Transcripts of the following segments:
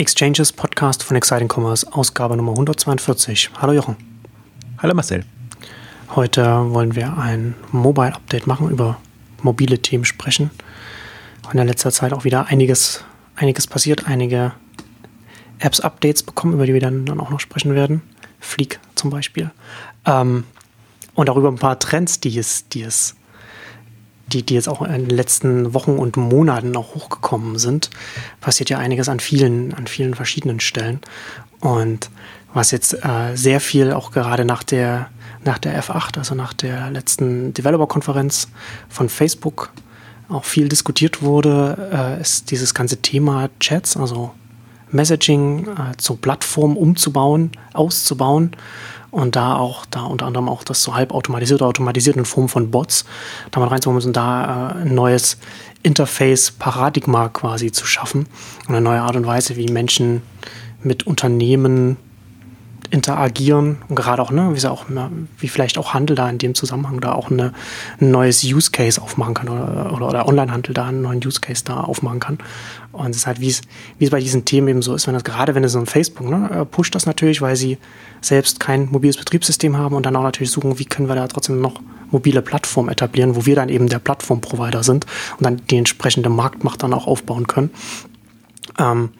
Exchanges Podcast von Exciting Commerce, Ausgabe Nummer 142. Hallo Jochen. Hallo Marcel. Heute wollen wir ein Mobile Update machen, über mobile Themen sprechen. In der letzter Zeit auch wieder einiges, einiges passiert, einige Apps-Updates bekommen, über die wir dann, dann auch noch sprechen werden. Fleek zum Beispiel. Ähm, und darüber ein paar Trends, die es, die es die, die jetzt auch in den letzten Wochen und Monaten auch hochgekommen sind, passiert ja einiges an vielen, an vielen verschiedenen Stellen. Und was jetzt äh, sehr viel auch gerade nach der, nach der F8, also nach der letzten Developer-Konferenz von Facebook, auch viel diskutiert wurde, äh, ist dieses ganze Thema Chats, also Messaging äh, zur Plattform umzubauen, auszubauen und da auch, da unter anderem auch das so halb automatisiert oder automatisiert in Form von Bots, da mal reinzukommen und da äh, ein neues Interface-Paradigma quasi zu schaffen. Und eine neue Art und Weise, wie Menschen mit Unternehmen interagieren und gerade auch, ne, wie, auch, wie vielleicht auch Handel da in dem Zusammenhang da auch eine, ein neues Use Case aufmachen kann oder, oder, oder Online-Handel da einen neuen Use Case da aufmachen kann. Und es ist halt, wie es, wie es bei diesen Themen eben so ist, wenn das gerade, wenn es so ein Facebook, ne, äh, pusht das natürlich, weil sie selbst kein mobiles Betriebssystem haben und dann auch natürlich suchen, wie können wir da trotzdem noch mobile Plattformen etablieren, wo wir dann eben der Plattform-Provider sind und dann die entsprechende Marktmacht dann auch aufbauen können. Ähm,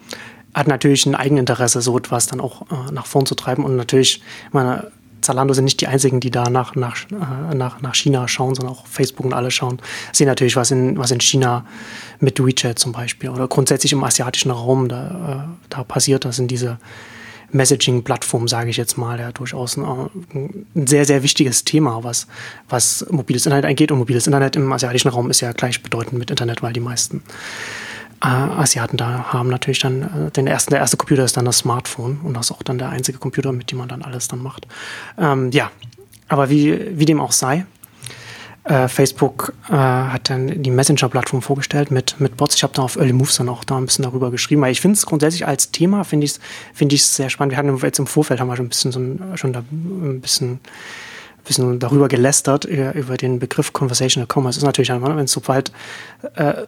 hat natürlich ein Eigeninteresse, so etwas dann auch äh, nach vorn zu treiben. Und natürlich, meine, Zalando sind nicht die einzigen, die da nach, nach, äh, nach, nach China schauen, sondern auch Facebook und alle schauen. Sehen natürlich, was in, was in China mit WeChat zum Beispiel oder grundsätzlich im asiatischen Raum da, äh, da passiert. Das sind diese Messaging-Plattformen, sage ich jetzt mal, ja durchaus ein, ein, sehr, sehr wichtiges Thema, was, was mobiles Internet angeht. Und mobiles Internet im asiatischen Raum ist ja gleichbedeutend mit Internet, weil die meisten äh, Asiaten da haben natürlich dann äh, den ersten, der erste Computer ist dann das Smartphone und das ist auch dann der einzige Computer, mit dem man dann alles dann macht. Ähm, ja, aber wie, wie dem auch sei, äh, Facebook äh, hat dann die Messenger-Plattform vorgestellt mit, mit Bots. Ich habe da auf Early Moves dann auch da ein bisschen darüber geschrieben, weil ich finde es grundsätzlich als Thema, finde ich es find sehr spannend. Wir hatten jetzt im Vorfeld haben wir schon ein bisschen, so ein, schon da ein bisschen bisschen darüber gelästert, über, über den Begriff Conversational Commerce. Das ist natürlich, wenn sobald äh,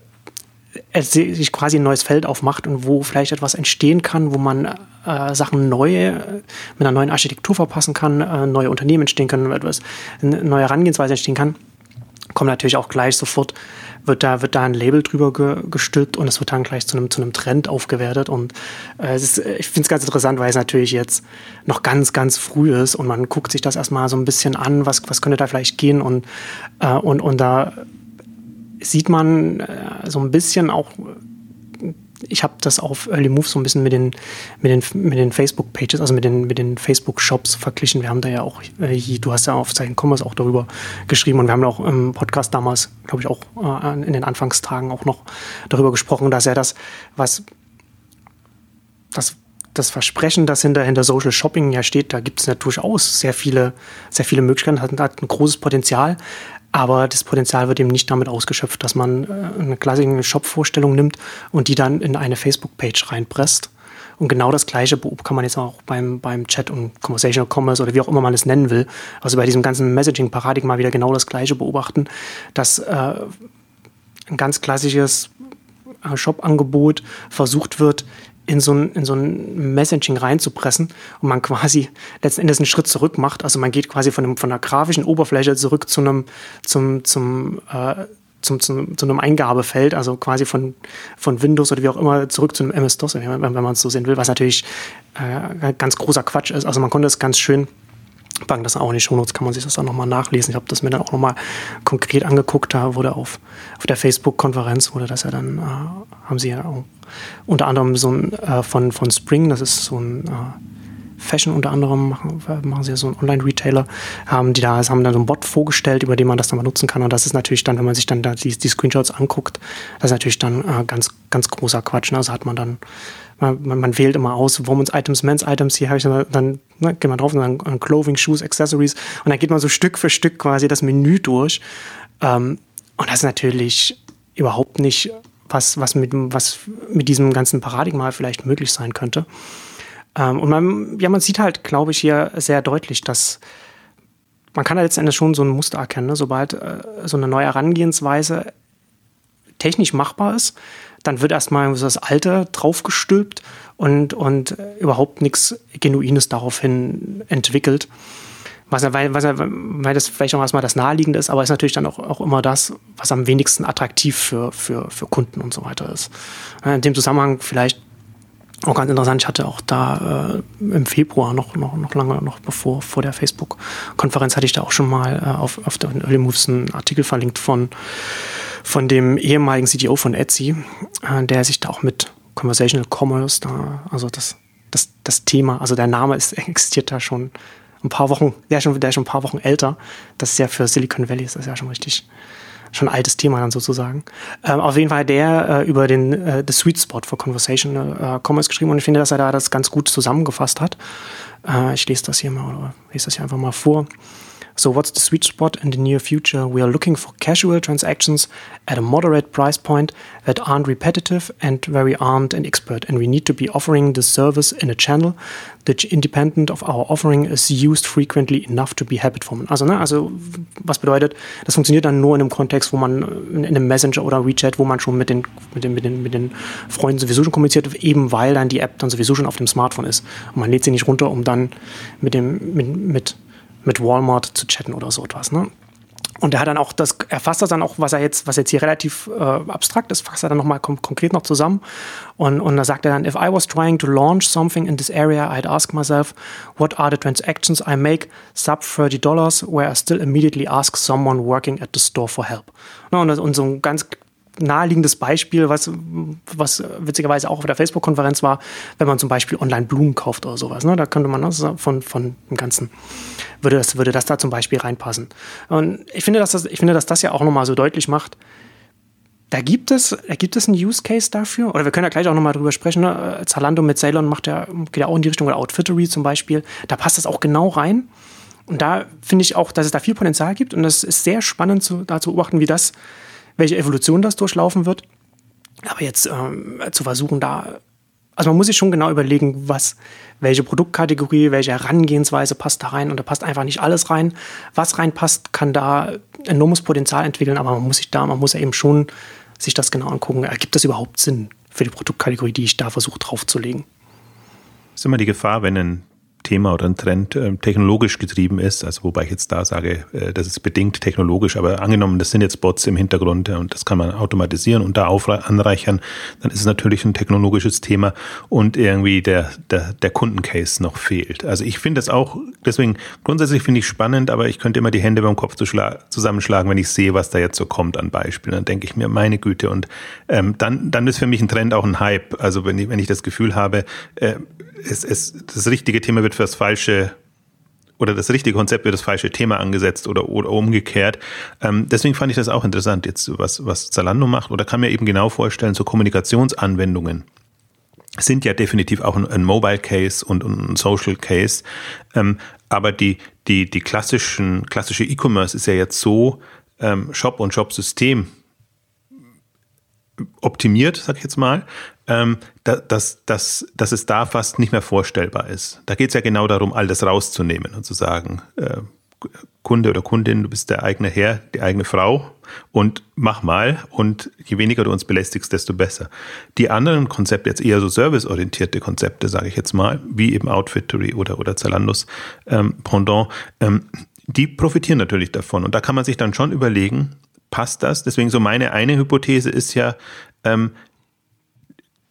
sich quasi ein neues Feld aufmacht und wo vielleicht etwas entstehen kann, wo man äh, Sachen neu äh, mit einer neuen Architektur verpassen kann, äh, neue Unternehmen entstehen können, etwas, eine neue Herangehensweise entstehen kann, kommt natürlich auch gleich sofort, wird da, wird da ein Label drüber ge, gestülpt und es wird dann gleich zu einem, zu einem Trend aufgewertet. Und äh, es ist, ich finde es ganz interessant, weil es natürlich jetzt noch ganz, ganz früh ist und man guckt sich das erstmal so ein bisschen an, was, was könnte da vielleicht gehen und, äh, und, und da sieht man äh, so ein bisschen auch, ich habe das auf Early Move so ein bisschen mit den, mit den, mit den Facebook-Pages, also mit den, mit den Facebook-Shops verglichen. Wir haben da ja auch, äh, du hast ja auf Zeichen Commerce auch darüber geschrieben und wir haben auch im Podcast damals, glaube ich, auch äh, in den Anfangstagen auch noch darüber gesprochen, dass er das, was das das Versprechen, das hinter, hinter Social Shopping ja steht, da gibt es ja durchaus sehr viele, sehr viele Möglichkeiten, hat, hat ein großes Potenzial. Aber das Potenzial wird eben nicht damit ausgeschöpft, dass man äh, eine klassische Shop-Vorstellung nimmt und die dann in eine Facebook-Page reinpresst. Und genau das Gleiche kann man jetzt auch beim, beim Chat und Conversational Commerce oder wie auch immer man es nennen will, also bei diesem ganzen Messaging-Paradigma wieder genau das Gleiche beobachten, dass äh, ein ganz klassisches äh, Shop-Angebot versucht wird, in so ein, in so ein Messaging reinzupressen und man quasi letzten Endes einen Schritt zurück macht. Also man geht quasi von, einem, von einer grafischen Oberfläche zurück zu einem, zum, zum, äh, zum, zum, zu einem Eingabefeld, also quasi von, von Windows oder wie auch immer zurück zu einem MS-DOS, wenn, wenn man es so sehen will, was natürlich äh, ganz großer Quatsch ist. Also man konnte es ganz schön packen das auch in die Shownotes, kann man sich das auch nochmal nachlesen. Ich habe das mir dann auch nochmal konkret angeguckt. Da wurde auf, auf der Facebook-Konferenz, wurde das ja dann, äh, haben sie ja auch unter anderem so ein äh, von, von Spring, das ist so ein äh, Fashion unter anderem, machen, machen sie ja so einen Online-Retailer, haben die da, haben dann so einen Bot vorgestellt, über den man das dann mal nutzen kann. Und das ist natürlich dann, wenn man sich dann da die, die Screenshots anguckt, das ist natürlich dann äh, ganz, ganz großer Quatsch. Ne? Also hat man dann man, man, wählt immer aus, Women's Items, Men's Items, hier habe ich dann, dann ne, geht man drauf und dann Clothing, Shoes, Accessories und dann geht man so Stück für Stück quasi das Menü durch. Ähm, und das ist natürlich überhaupt nicht was, was, mit, was mit diesem ganzen Paradigma vielleicht möglich sein könnte. Ähm, und man, ja, man sieht halt, glaube ich, hier sehr deutlich, dass man kann da letztendlich schon so ein Muster erkennen, ne? sobald äh, so eine neue Herangehensweise technisch machbar ist, dann wird erstmal so das Alte draufgestülpt und, und überhaupt nichts Genuines daraufhin entwickelt. Was, weil, was, weil das vielleicht auch erstmal das Naheliegende ist, aber ist natürlich dann auch, auch immer das, was am wenigsten attraktiv für, für, für Kunden und so weiter ist. In dem Zusammenhang vielleicht auch ganz interessant, ich hatte auch da äh, im Februar noch, noch, noch lange, noch bevor vor der Facebook-Konferenz, hatte ich da auch schon mal äh, auf, auf den Early Moves einen Artikel verlinkt von, von dem ehemaligen CTO von Etsy, äh, der sich da auch mit Conversational Commerce, da, also das, das, das Thema, also der Name ist, existiert da schon ein paar Wochen, der ist schon, der ist schon ein paar Wochen älter. Das ist ja für Silicon Valley ist das ja schon richtig, schon ein altes Thema dann sozusagen. Ähm, auf jeden Fall der äh, über den äh, The Sweet Spot for Conversational äh, Commerce geschrieben und ich finde, dass er da das ganz gut zusammengefasst hat. Äh, ich lese das hier mal oder lese das hier einfach mal vor. So what's the sweet spot in the near future? We are looking for casual transactions at a moderate price point that aren't repetitive and where we aren't an expert. And we need to be offering the service in a channel that independent of our offering is used frequently enough to be habit forming. Also, ne, also was bedeutet, das funktioniert dann nur in einem Kontext, wo man in einem Messenger oder WeChat, wo man schon mit den, mit den, mit den, mit den Freunden sowieso schon kommuniziert, eben weil dann die App dann sowieso schon auf dem Smartphone ist. Und man lädt sie nicht runter, um dann mit dem, mit, mit mit Walmart zu chatten oder so etwas. Ne? Und er hat dann auch das, er fasst das dann auch, was er jetzt, was jetzt hier relativ äh, abstrakt ist, fasst er dann nochmal konkret noch zusammen. Und, und da sagt er dann, if I was trying to launch something in this area, I'd ask myself, what are the transactions I make sub $30 where I still immediately ask someone working at the store for help. Und, und so ein ganz naheliegendes Beispiel, was, was witzigerweise auch auf der Facebook-Konferenz war, wenn man zum Beispiel online Blumen kauft oder sowas. Ne? Da könnte man das von, von dem Ganzen, würde das, würde das da zum Beispiel reinpassen. Und ich finde, dass das, ich finde, dass das ja auch nochmal so deutlich macht, da gibt es, da gibt es einen Use Case dafür. Oder wir können ja gleich auch nochmal drüber sprechen. Ne? Zalando mit Ceylon macht ja, geht ja auch in die Richtung, oder Outfittery zum Beispiel. Da passt das auch genau rein. Und da finde ich auch, dass es da viel Potenzial gibt. Und es ist sehr spannend zu, da zu beobachten, wie das welche Evolution das durchlaufen wird. Aber jetzt ähm, zu versuchen, da, also man muss sich schon genau überlegen, was, welche Produktkategorie, welche Herangehensweise passt da rein und da passt einfach nicht alles rein. Was reinpasst, kann da enormes Potenzial entwickeln, aber man muss sich da, man muss ja eben schon sich das genau angucken. Ergibt das überhaupt Sinn für die Produktkategorie, die ich da versuche draufzulegen? Das ist immer die Gefahr, wenn ein Thema oder ein Trend äh, technologisch getrieben ist, also wobei ich jetzt da sage, äh, das ist bedingt technologisch, aber angenommen, das sind jetzt Bots im Hintergrund äh, und das kann man automatisieren und da anreichern, dann ist es natürlich ein technologisches Thema und irgendwie der, der, der Kundencase noch fehlt. Also ich finde das auch, deswegen grundsätzlich finde ich spannend, aber ich könnte immer die Hände beim Kopf zusammenschlagen, wenn ich sehe, was da jetzt so kommt an Beispielen. Dann denke ich mir, meine Güte, und ähm, dann, dann ist für mich ein Trend auch ein Hype. Also wenn ich, wenn ich das Gefühl habe, äh, es, es, das richtige Thema wird für das falsche oder das richtige Konzept wird das falsche Thema angesetzt oder, oder umgekehrt. Ähm, deswegen fand ich das auch interessant, jetzt was, was Zalando macht oder kann mir eben genau vorstellen, so Kommunikationsanwendungen sind ja definitiv auch ein, ein Mobile Case und, und, ein Social Case. Ähm, aber die, die, die klassischen, klassische E-Commerce ist ja jetzt so ähm, Shop- und Shop-System optimiert, sag ich jetzt mal, ähm, dass, dass, dass es da fast nicht mehr vorstellbar ist. Da geht es ja genau darum, all das rauszunehmen und zu sagen, äh, Kunde oder Kundin, du bist der eigene Herr, die eigene Frau und mach mal und je weniger du uns belästigst, desto besser. Die anderen Konzepte, jetzt eher so serviceorientierte Konzepte, sage ich jetzt mal, wie eben Outfittery oder, oder Zalandos ähm, Pendant, ähm, die profitieren natürlich davon. Und da kann man sich dann schon überlegen, passt das? Deswegen so meine eine Hypothese ist ja, ähm,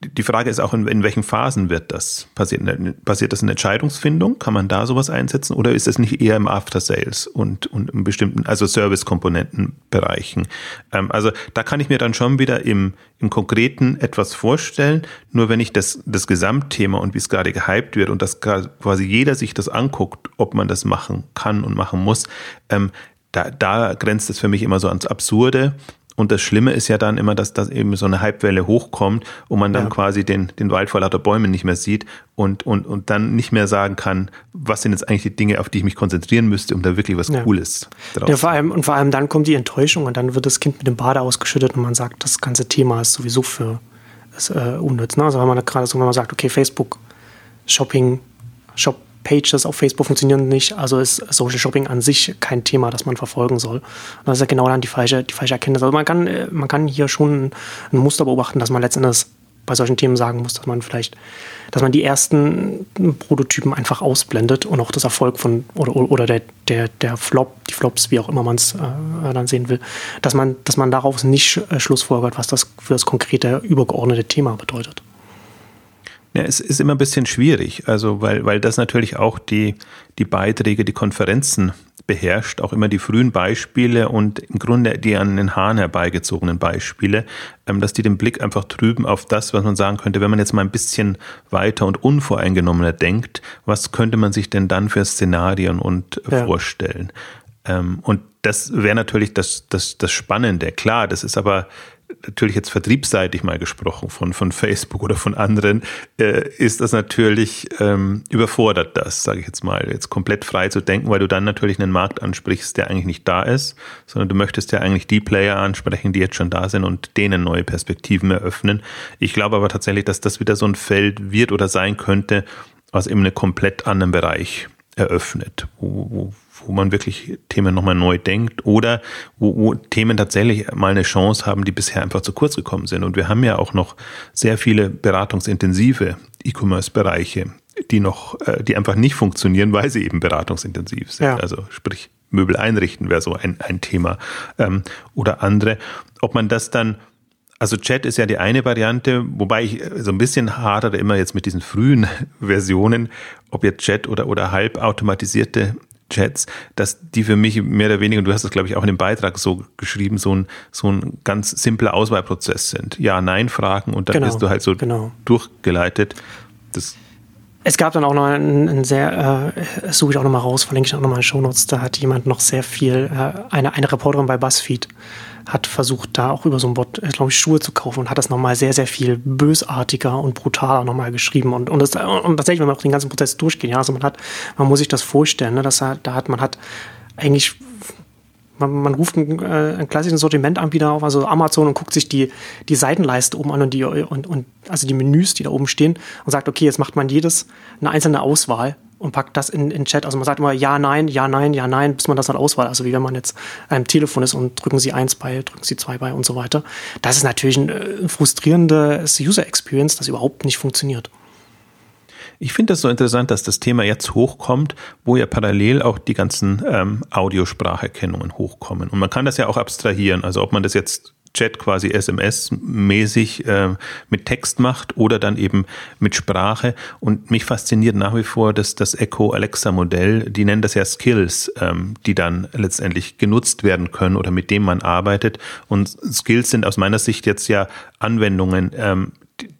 die Frage ist auch, in, in, welchen Phasen wird das passieren? Passiert das in Entscheidungsfindung? Kann man da sowas einsetzen? Oder ist es nicht eher im After Sales und, und in bestimmten, also Service-Komponentenbereichen? Ähm, also da kann ich mir dann schon wieder im, im Konkreten etwas vorstellen. Nur wenn ich das, das Gesamtthema und wie es gerade gehypt wird und dass quasi jeder sich das anguckt, ob man das machen kann und machen muss, ähm, da, da grenzt es für mich immer so ans Absurde. Und das Schlimme ist ja dann immer, dass das eben so eine Hypewelle hochkommt und man dann ja. quasi den, den Wald vor lauter Bäumen nicht mehr sieht und, und, und dann nicht mehr sagen kann, was sind jetzt eigentlich die Dinge, auf die ich mich konzentrieren müsste, um da wirklich was ja. Cooles draus ja, vor allem, Und vor allem dann kommt die Enttäuschung und dann wird das Kind mit dem Bade ausgeschüttet und man sagt, das ganze Thema ist sowieso für ist, äh, unnütz. Ne? Also wenn man gerade so, wenn man sagt, okay, Facebook, Shopping, Shop Pages auf Facebook funktionieren nicht, also ist Social Shopping an sich kein Thema, das man verfolgen soll. Und das ist ja genau dann die falsche, die falsche Erkenntnis. Also man kann, äh, man kann hier schon ein Muster beobachten, dass man letztendlich bei solchen Themen sagen muss, dass man vielleicht, dass man die ersten Prototypen einfach ausblendet und auch das Erfolg von oder, oder der, der, der Flop, die Flops, wie auch immer man es äh, dann sehen will, dass man, dass man daraus nicht äh, schlussfolgert, was das für das konkrete übergeordnete Thema bedeutet. Ja, es ist immer ein bisschen schwierig, also weil, weil das natürlich auch die, die Beiträge, die Konferenzen beherrscht, auch immer die frühen Beispiele und im Grunde die an den Haaren herbeigezogenen Beispiele, ähm, dass die den Blick einfach trüben auf das, was man sagen könnte, wenn man jetzt mal ein bisschen weiter und unvoreingenommener denkt, was könnte man sich denn dann für Szenarien und ja. vorstellen? Ähm, und das wäre natürlich das, das, das Spannende. Klar, das ist aber natürlich jetzt vertriebsseitig mal gesprochen von, von Facebook oder von anderen, äh, ist das natürlich ähm, überfordert das, sage ich jetzt mal, jetzt komplett frei zu denken, weil du dann natürlich einen Markt ansprichst, der eigentlich nicht da ist, sondern du möchtest ja eigentlich die Player ansprechen, die jetzt schon da sind und denen neue Perspektiven eröffnen. Ich glaube aber tatsächlich, dass das wieder so ein Feld wird oder sein könnte, was eben einen komplett anderen Bereich eröffnet, wo, wo wo man wirklich Themen nochmal neu denkt oder wo, wo Themen tatsächlich mal eine Chance haben, die bisher einfach zu kurz gekommen sind. Und wir haben ja auch noch sehr viele beratungsintensive E-Commerce-Bereiche, die noch, äh, die einfach nicht funktionieren, weil sie eben beratungsintensiv sind. Ja. Also sprich, Möbel einrichten wäre so ein, ein Thema ähm, oder andere. Ob man das dann also Chat ist ja die eine Variante, wobei ich so ein bisschen hadere immer jetzt mit diesen frühen Versionen, ob jetzt Chat oder, oder halbautomatisierte Chats, dass die für mich mehr oder weniger, und du hast das glaube ich auch in dem Beitrag so geschrieben, so ein, so ein ganz simpler Auswahlprozess sind. Ja-Nein-Fragen und dann genau, bist du halt so genau. durchgeleitet. Das es gab dann auch noch ein, ein sehr, äh, suche ich auch nochmal raus, verlinke ich auch nochmal in Shownotes, da hat jemand noch sehr viel, äh, eine, eine Reporterin bei BuzzFeed hat versucht, da auch über so ein Bot, äh, glaube ich, Schuhe zu kaufen und hat das nochmal sehr, sehr viel bösartiger und brutaler nochmal geschrieben. Und, und, das, und tatsächlich, wenn man auch den ganzen Prozess durchgeht, ja, also man hat, man muss sich das vorstellen, ne, dass er, da hat, man hat eigentlich man, man, ruft ein, äh, ein klassischen Sortimentanbieter auf, also Amazon, und guckt sich die, die Seitenleiste oben an und die, und, und also die Menüs, die da oben stehen, und sagt, okay, jetzt macht man jedes eine einzelne Auswahl und packt das in den Chat. Also man sagt immer ja, nein, ja, nein, ja, nein, bis man das dann auswahl. Also wie wenn man jetzt am Telefon ist und drücken Sie eins bei, drücken Sie zwei bei und so weiter. Das ist natürlich ein, ein äh, frustrierendes User Experience, das überhaupt nicht funktioniert. Ich finde das so interessant, dass das Thema jetzt hochkommt, wo ja parallel auch die ganzen ähm, Audiospracherkennungen hochkommen. Und man kann das ja auch abstrahieren. Also ob man das jetzt Chat quasi SMS-mäßig äh, mit Text macht oder dann eben mit Sprache. Und mich fasziniert nach wie vor dass das Echo Alexa-Modell, die nennen das ja Skills, ähm, die dann letztendlich genutzt werden können oder mit dem man arbeitet. Und Skills sind aus meiner Sicht jetzt ja Anwendungen, ähm,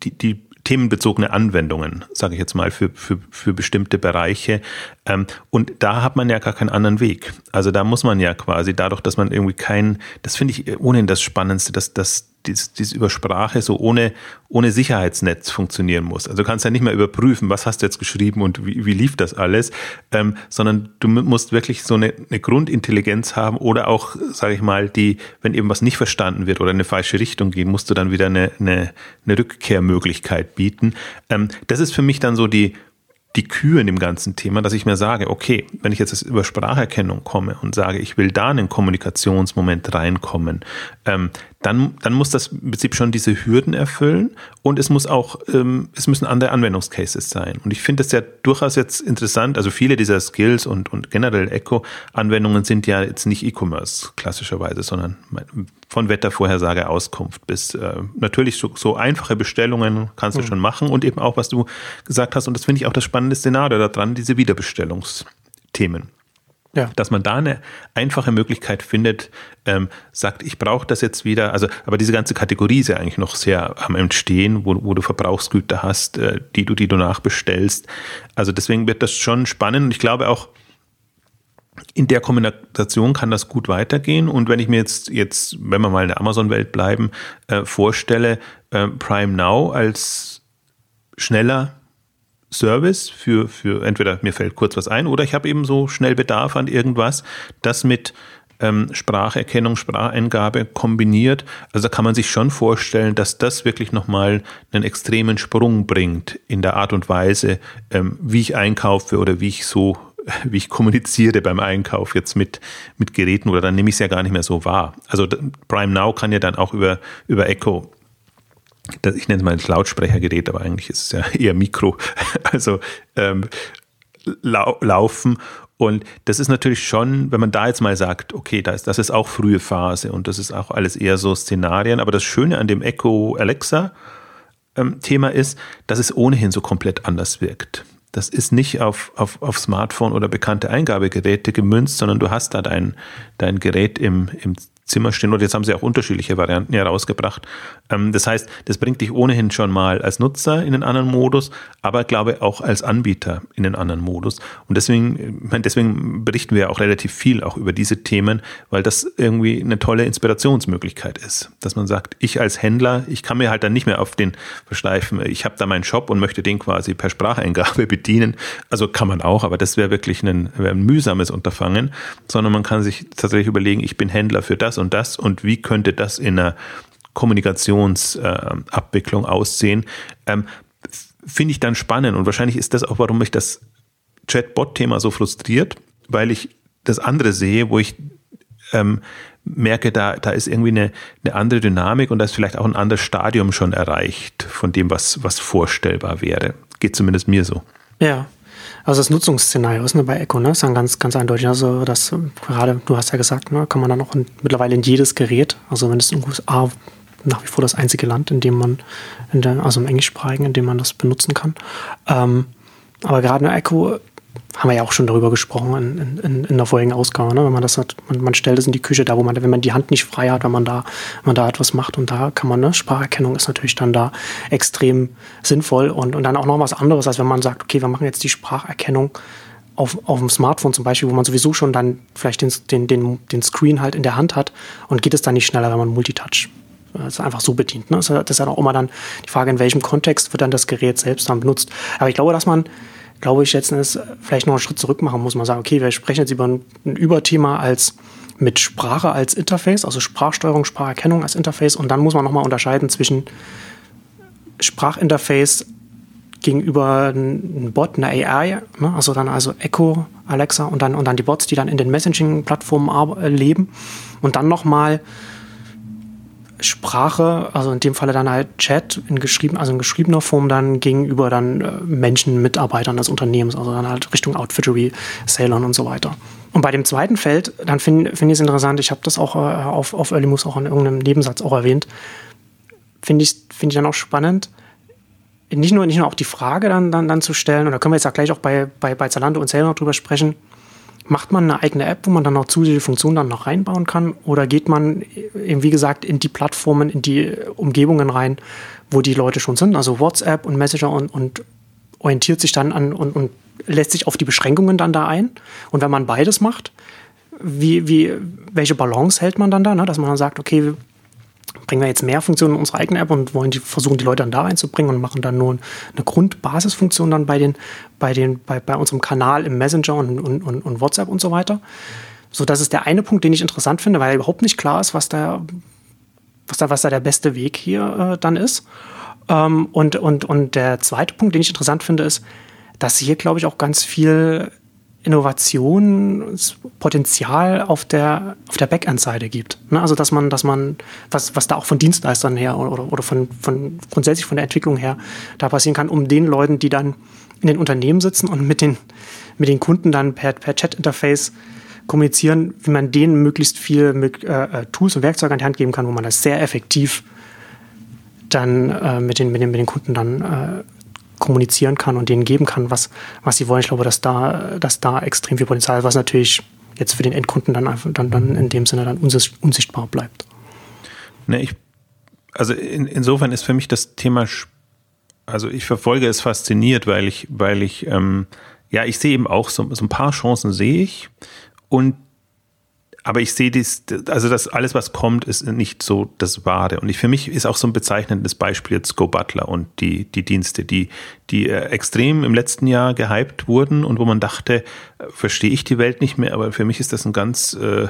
die, die themenbezogene Anwendungen, sage ich jetzt mal, für, für, für bestimmte Bereiche. Ähm, und da hat man ja gar keinen anderen Weg. Also da muss man ja quasi dadurch, dass man irgendwie kein, das finde ich ohnehin das Spannendste, dass, dass dies, dies über Sprache so ohne, ohne Sicherheitsnetz funktionieren muss. Also du kannst ja nicht mehr überprüfen, was hast du jetzt geschrieben und wie, wie lief das alles, ähm, sondern du musst wirklich so eine, eine Grundintelligenz haben oder auch, sage ich mal, die, wenn eben was nicht verstanden wird oder in eine falsche Richtung geht, musst du dann wieder eine, eine, eine Rückkehrmöglichkeit bieten. Ähm, das ist für mich dann so die die Kühe in dem ganzen Thema, dass ich mir sage, okay, wenn ich jetzt über Spracherkennung komme und sage, ich will da in einen Kommunikationsmoment reinkommen, ähm, dann, dann muss das im Prinzip schon diese Hürden erfüllen und es muss auch, ähm, es müssen andere Anwendungscases sein. Und ich finde es ja durchaus jetzt interessant, also viele dieser Skills und, und generell Echo-Anwendungen sind ja jetzt nicht E-Commerce klassischerweise, sondern von Wettervorhersage, Auskunft bis äh, natürlich so, so einfache Bestellungen kannst du mhm. schon machen und eben auch, was du gesagt hast, und das finde ich auch das spannende Szenario daran, diese Wiederbestellungsthemen. Ja. Dass man da eine einfache Möglichkeit findet, ähm, sagt, ich brauche das jetzt wieder. Also, aber diese ganze Kategorie ist ja eigentlich noch sehr am Entstehen, wo, wo du Verbrauchsgüter hast, äh, die du, die du nachbestellst. Also deswegen wird das schon spannend. Und ich glaube auch, in der Kombination kann das gut weitergehen. Und wenn ich mir jetzt, jetzt, wenn wir mal in der Amazon-Welt bleiben, äh, vorstelle, äh, Prime Now als schneller Service für, für entweder mir fällt kurz was ein oder ich habe eben so schnell Bedarf an irgendwas, das mit ähm, Spracherkennung, Spracheingabe kombiniert. Also da kann man sich schon vorstellen, dass das wirklich nochmal einen extremen Sprung bringt in der Art und Weise, ähm, wie ich einkaufe oder wie ich so wie ich kommuniziere beim Einkauf jetzt mit, mit Geräten oder dann nehme ich es ja gar nicht mehr so wahr. Also Prime Now kann ja dann auch über, über Echo ich nenne es mal ein Lautsprechergerät, aber eigentlich ist es ja eher Mikro, also ähm, lau laufen. Und das ist natürlich schon, wenn man da jetzt mal sagt, okay, das, das ist auch frühe Phase und das ist auch alles eher so Szenarien. Aber das Schöne an dem Echo Alexa ähm, Thema ist, dass es ohnehin so komplett anders wirkt. Das ist nicht auf, auf, auf Smartphone oder bekannte Eingabegeräte gemünzt, sondern du hast da dein, dein Gerät im, im Zimmer stehen. Und jetzt haben sie auch unterschiedliche Varianten herausgebracht. Ähm, das heißt, das bringt dich ohnehin schon mal als Nutzer in einen anderen Modus, aber glaube auch als Anbieter in einen anderen Modus. Und deswegen, deswegen berichten wir auch relativ viel auch über diese Themen, weil das irgendwie eine tolle Inspirationsmöglichkeit ist. Dass man sagt, ich als Händler, ich kann mir halt dann nicht mehr auf den verschleifen, ich habe da meinen Shop und möchte den quasi per Spracheingabe bedienen. Also kann man auch, aber das wäre wirklich ein, wäre ein mühsames Unterfangen, sondern man kann sich tatsächlich überlegen, ich bin Händler für das und das und wie könnte das in einer Kommunikationsabwicklung äh, aussehen, ähm, finde ich dann spannend und wahrscheinlich ist das auch, warum mich das Chatbot-Thema so frustriert, weil ich das andere sehe, wo ich ähm, merke, da, da ist irgendwie eine, eine andere Dynamik und da ist vielleicht auch ein anderes Stadium schon erreicht von dem, was, was vorstellbar wäre. Geht zumindest mir so. Ja, also das Nutzungsszenario ist ne, bei Echo, ne, ist dann ganz, ganz eindeutig. Also das gerade, du hast ja gesagt, ne, kann man dann auch in, mittlerweile in jedes Gerät, also wenn es in USA nach wie vor das einzige Land, in dem man, in der, also im Englischsprachigen, in dem man das benutzen kann. Ähm, aber gerade eine Echo haben wir ja auch schon darüber gesprochen in, in, in der vorigen Ausgabe, ne? wenn man das hat, man, man, stellt es in die Küche, da wo man, wenn man die Hand nicht frei hat, wenn man da, wenn man da etwas macht und da kann man, ne, Spracherkennung ist natürlich dann da extrem sinnvoll und, und dann auch noch was anderes, als wenn man sagt, okay, wir machen jetzt die Spracherkennung auf, auf dem Smartphone zum Beispiel, wo man sowieso schon dann vielleicht den, den, den, den Screen halt in der Hand hat und geht es dann nicht schneller, wenn man Multitouch ist einfach so bedient. Ne? Das ist ja auch immer dann die Frage, in welchem Kontext wird dann das Gerät selbst dann benutzt. Aber ich glaube, dass man glaube ich, jetzt vielleicht noch einen Schritt zurück machen muss. Man sagen, okay, wir sprechen jetzt über ein, ein Überthema als mit Sprache als Interface, also Sprachsteuerung, Spracherkennung als Interface. Und dann muss man nochmal unterscheiden zwischen Sprachinterface gegenüber einem Bot, einer AI, ne? also dann also Echo, Alexa und dann, und dann die Bots, die dann in den Messaging-Plattformen leben. Und dann nochmal Sprache, also in dem Falle dann halt Chat in geschrieben, also in geschriebener Form dann gegenüber dann äh, Menschen, Mitarbeitern des Unternehmens, also dann halt Richtung Outfittery, Sailor und so weiter. Und bei dem zweiten Feld, dann finde find ich es interessant, ich habe das auch äh, auf, auf Early Moves auch in irgendeinem Nebensatz auch erwähnt, finde ich, finde ich dann auch spannend, nicht nur, nicht nur auch die Frage dann, dann, dann zu stellen, und da können wir jetzt auch gleich auch bei, bei, bei Zalando und Sailor noch drüber sprechen, Macht man eine eigene App, wo man dann noch zusätzliche Funktionen dann noch reinbauen kann? Oder geht man eben, wie gesagt, in die Plattformen, in die Umgebungen rein, wo die Leute schon sind, also WhatsApp und Messenger und, und orientiert sich dann an und, und lässt sich auf die Beschränkungen dann da ein? Und wenn man beides macht, wie, wie, welche Balance hält man dann da? Ne? Dass man dann sagt, okay, bringen wir jetzt mehr Funktionen in unsere eigene App und wollen die versuchen, die Leute dann da reinzubringen und machen dann nur eine Grundbasisfunktion dann bei den, bei den, bei, bei unserem Kanal im Messenger und, und, und, und WhatsApp und so weiter. So, das ist der eine Punkt, den ich interessant finde, weil überhaupt nicht klar ist, was da, was da, was da der beste Weg hier äh, dann ist. Ähm, und, und, und der zweite Punkt, den ich interessant finde, ist, dass hier, glaube ich, auch ganz viel Innovationspotenzial auf der, auf der Backend-Seite gibt. Ne? Also dass man, dass man, was, was da auch von Dienstleistern her oder, oder von, von grundsätzlich von der Entwicklung her da passieren kann, um den Leuten, die dann in den Unternehmen sitzen und mit den, mit den Kunden dann per, per Chat-Interface kommunizieren, wie man denen möglichst viel mit, äh, äh, Tools und Werkzeuge an die Hand geben kann, wo man das sehr effektiv dann äh, mit, den, mit, den, mit den Kunden dann äh, kommunizieren kann und denen geben kann, was, was sie wollen. Ich glaube, dass da, dass da extrem viel Potenzial ist, was natürlich jetzt für den Endkunden dann, einfach, dann, dann in dem Sinne dann unsichtbar bleibt. Ne, ich, also in, insofern ist für mich das Thema, also ich verfolge es fasziniert, weil ich, weil ich, ähm, ja, ich sehe eben auch so, so ein paar Chancen sehe ich und aber ich sehe dies, also das alles, was kommt, ist nicht so das Wahre. Und ich, für mich ist auch so ein bezeichnendes Beispiel jetzt Go Butler und die, die Dienste, die, die äh, extrem im letzten Jahr gehypt wurden und wo man dachte, äh, verstehe ich die Welt nicht mehr, aber für mich ist das ein ganz äh,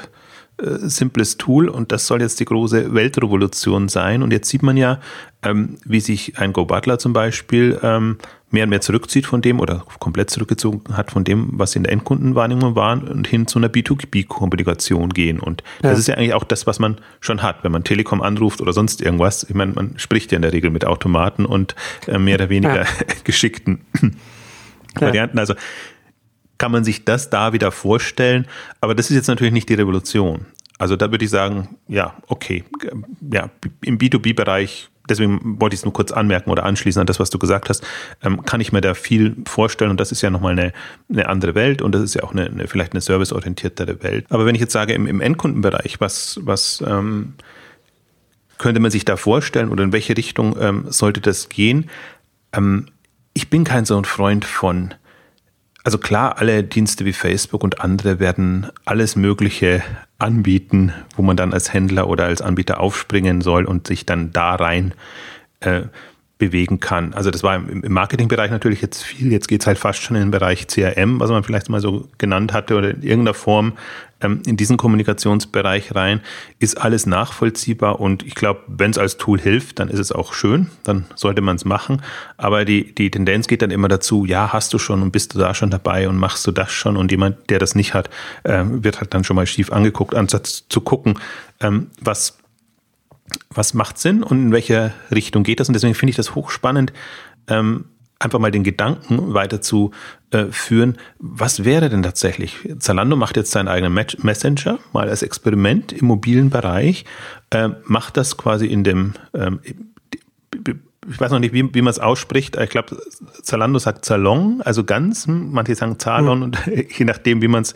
äh, simples Tool und das soll jetzt die große Weltrevolution sein. Und jetzt sieht man ja, ähm, wie sich ein Go Butler zum Beispiel ähm, mehr und mehr zurückzieht von dem oder komplett zurückgezogen hat von dem, was in der Endkundenwahrnehmung war und hin zu einer B2B-Kommunikation gehen. Und ja. das ist ja eigentlich auch das, was man schon hat, wenn man Telekom anruft oder sonst irgendwas. Ich meine, man spricht ja in der Regel mit Automaten und äh, mehr oder weniger ja. geschickten ja. Varianten. Also kann man sich das da wieder vorstellen. Aber das ist jetzt natürlich nicht die Revolution. Also da würde ich sagen, ja, okay, ja, im B2B-Bereich, deswegen wollte ich es nur kurz anmerken oder anschließen an das, was du gesagt hast, ähm, kann ich mir da viel vorstellen und das ist ja nochmal eine, eine andere Welt und das ist ja auch eine, eine vielleicht eine serviceorientiertere Welt. Aber wenn ich jetzt sage, im, im Endkundenbereich, was, was ähm, könnte man sich da vorstellen oder in welche Richtung ähm, sollte das gehen? Ähm, ich bin kein so ein Freund von also klar, alle Dienste wie Facebook und andere werden alles Mögliche anbieten, wo man dann als Händler oder als Anbieter aufspringen soll und sich dann da rein äh, bewegen kann. Also das war im, Marketingbereich natürlich jetzt viel. Jetzt geht es halt fast schon in den Bereich CRM, was man vielleicht mal so genannt hatte oder in irgendeiner Form ähm, in diesen Kommunikationsbereich rein. Ist alles nachvollziehbar und ich glaube, wenn es als Tool hilft, dann ist es auch schön, dann sollte man es machen. Aber die, die Tendenz geht dann immer dazu, ja, hast du schon und bist du da schon dabei und machst du das schon und jemand, der das nicht hat, äh, wird halt dann schon mal schief angeguckt, anstatt zu gucken, ähm, was was macht Sinn und in welche Richtung geht das? Und deswegen finde ich das hochspannend, ähm, einfach mal den Gedanken weiter zu äh, was wäre denn tatsächlich? Zalando macht jetzt seinen eigenen Messenger, mal als Experiment im mobilen Bereich, äh, macht das quasi in dem ähm, ich weiß noch nicht, wie, wie man es ausspricht. Ich glaube, Zalando sagt Salon, also ganz. Manche sagen Zalon mhm. und je nachdem, wie man es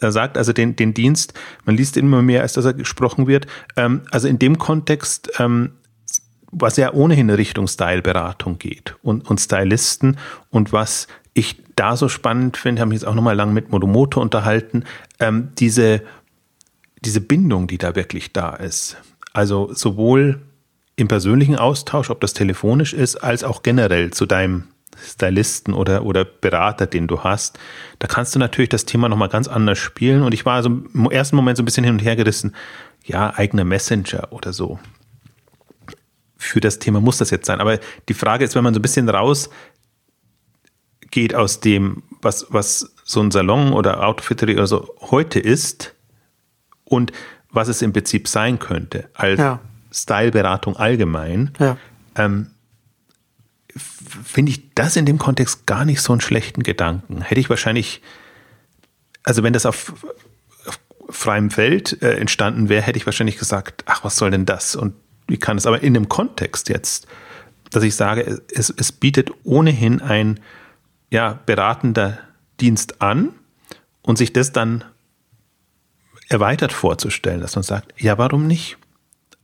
äh, sagt, also den, den Dienst. Man liest immer mehr, als dass er gesprochen wird. Ähm, also in dem Kontext, ähm, was ja ohnehin in Richtung Styleberatung geht und, und Stylisten und was ich da so spannend finde, habe mich jetzt auch nochmal lang mit Modomoto unterhalten, ähm, diese, diese Bindung, die da wirklich da ist. Also sowohl im persönlichen Austausch, ob das telefonisch ist, als auch generell zu deinem Stylisten oder, oder Berater, den du hast, da kannst du natürlich das Thema nochmal ganz anders spielen. Und ich war also im ersten Moment so ein bisschen hin und her gerissen, ja, eigener Messenger oder so. Für das Thema muss das jetzt sein. Aber die Frage ist, wenn man so ein bisschen raus geht aus dem, was, was so ein Salon oder Outfittery oder so heute ist und was es im Prinzip sein könnte als ja. Styleberatung allgemein, ja. ähm, finde ich das in dem Kontext gar nicht so einen schlechten Gedanken. Hätte ich wahrscheinlich, also wenn das auf, auf freiem Feld äh, entstanden wäre, hätte ich wahrscheinlich gesagt, ach, was soll denn das? Und wie kann es? Aber in dem Kontext jetzt, dass ich sage, es, es bietet ohnehin ein ja, beratender Dienst an und sich das dann erweitert vorzustellen, dass man sagt, ja, warum nicht?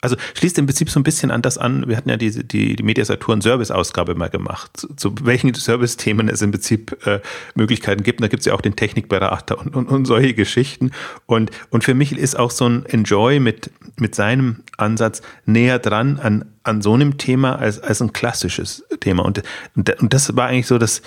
Also schließt im Prinzip so ein bisschen an das an, wir hatten ja die, die Media Saturn Service-Ausgabe mal gemacht, zu, zu welchen Service-Themen es im Prinzip äh, Möglichkeiten gibt. Und da gibt es ja auch den Technikberater und, und, und solche Geschichten. Und, und für mich ist auch so ein Enjoy mit, mit seinem Ansatz näher dran an, an so einem Thema als, als ein klassisches Thema. Und, und, und das war eigentlich so das,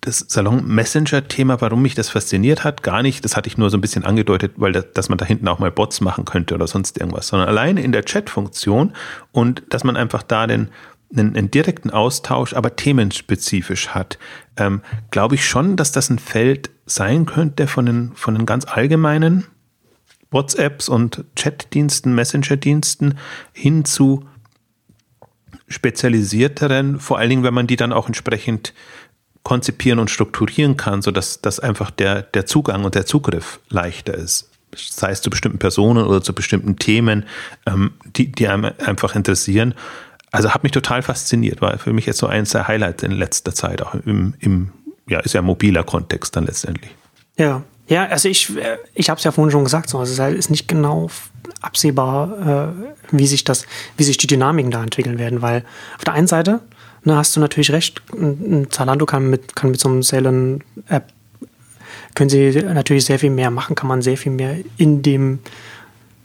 das Salon-Messenger-Thema, warum mich das fasziniert hat, gar nicht, das hatte ich nur so ein bisschen angedeutet, weil das, dass man da hinten auch mal Bots machen könnte oder sonst irgendwas, sondern alleine in der Chat-Funktion und dass man einfach da den, einen, einen direkten Austausch, aber themenspezifisch hat, ähm, glaube ich schon, dass das ein Feld sein könnte von den, von den ganz allgemeinen WhatsApps und Chatdiensten, Messenger-Diensten hin zu spezialisierteren, vor allen Dingen, wenn man die dann auch entsprechend konzipieren und strukturieren kann, sodass dass einfach der, der Zugang und der Zugriff leichter ist. Sei es zu bestimmten Personen oder zu bestimmten Themen, ähm, die, die einem einfach interessieren. Also hat mich total fasziniert, war für mich jetzt so eins der Highlights in letzter Zeit, auch im, im ja, ist ja mobiler Kontext dann letztendlich. Ja, ja, also ich, ich habe es ja vorhin schon gesagt, so, also es ist nicht genau absehbar, äh, wie sich das, wie sich die Dynamiken da entwickeln werden, weil auf der einen Seite ne, hast du natürlich recht, Zalando kann mit, kann mit so einem Salen-App können Sie natürlich sehr viel mehr machen, kann man sehr viel mehr in dem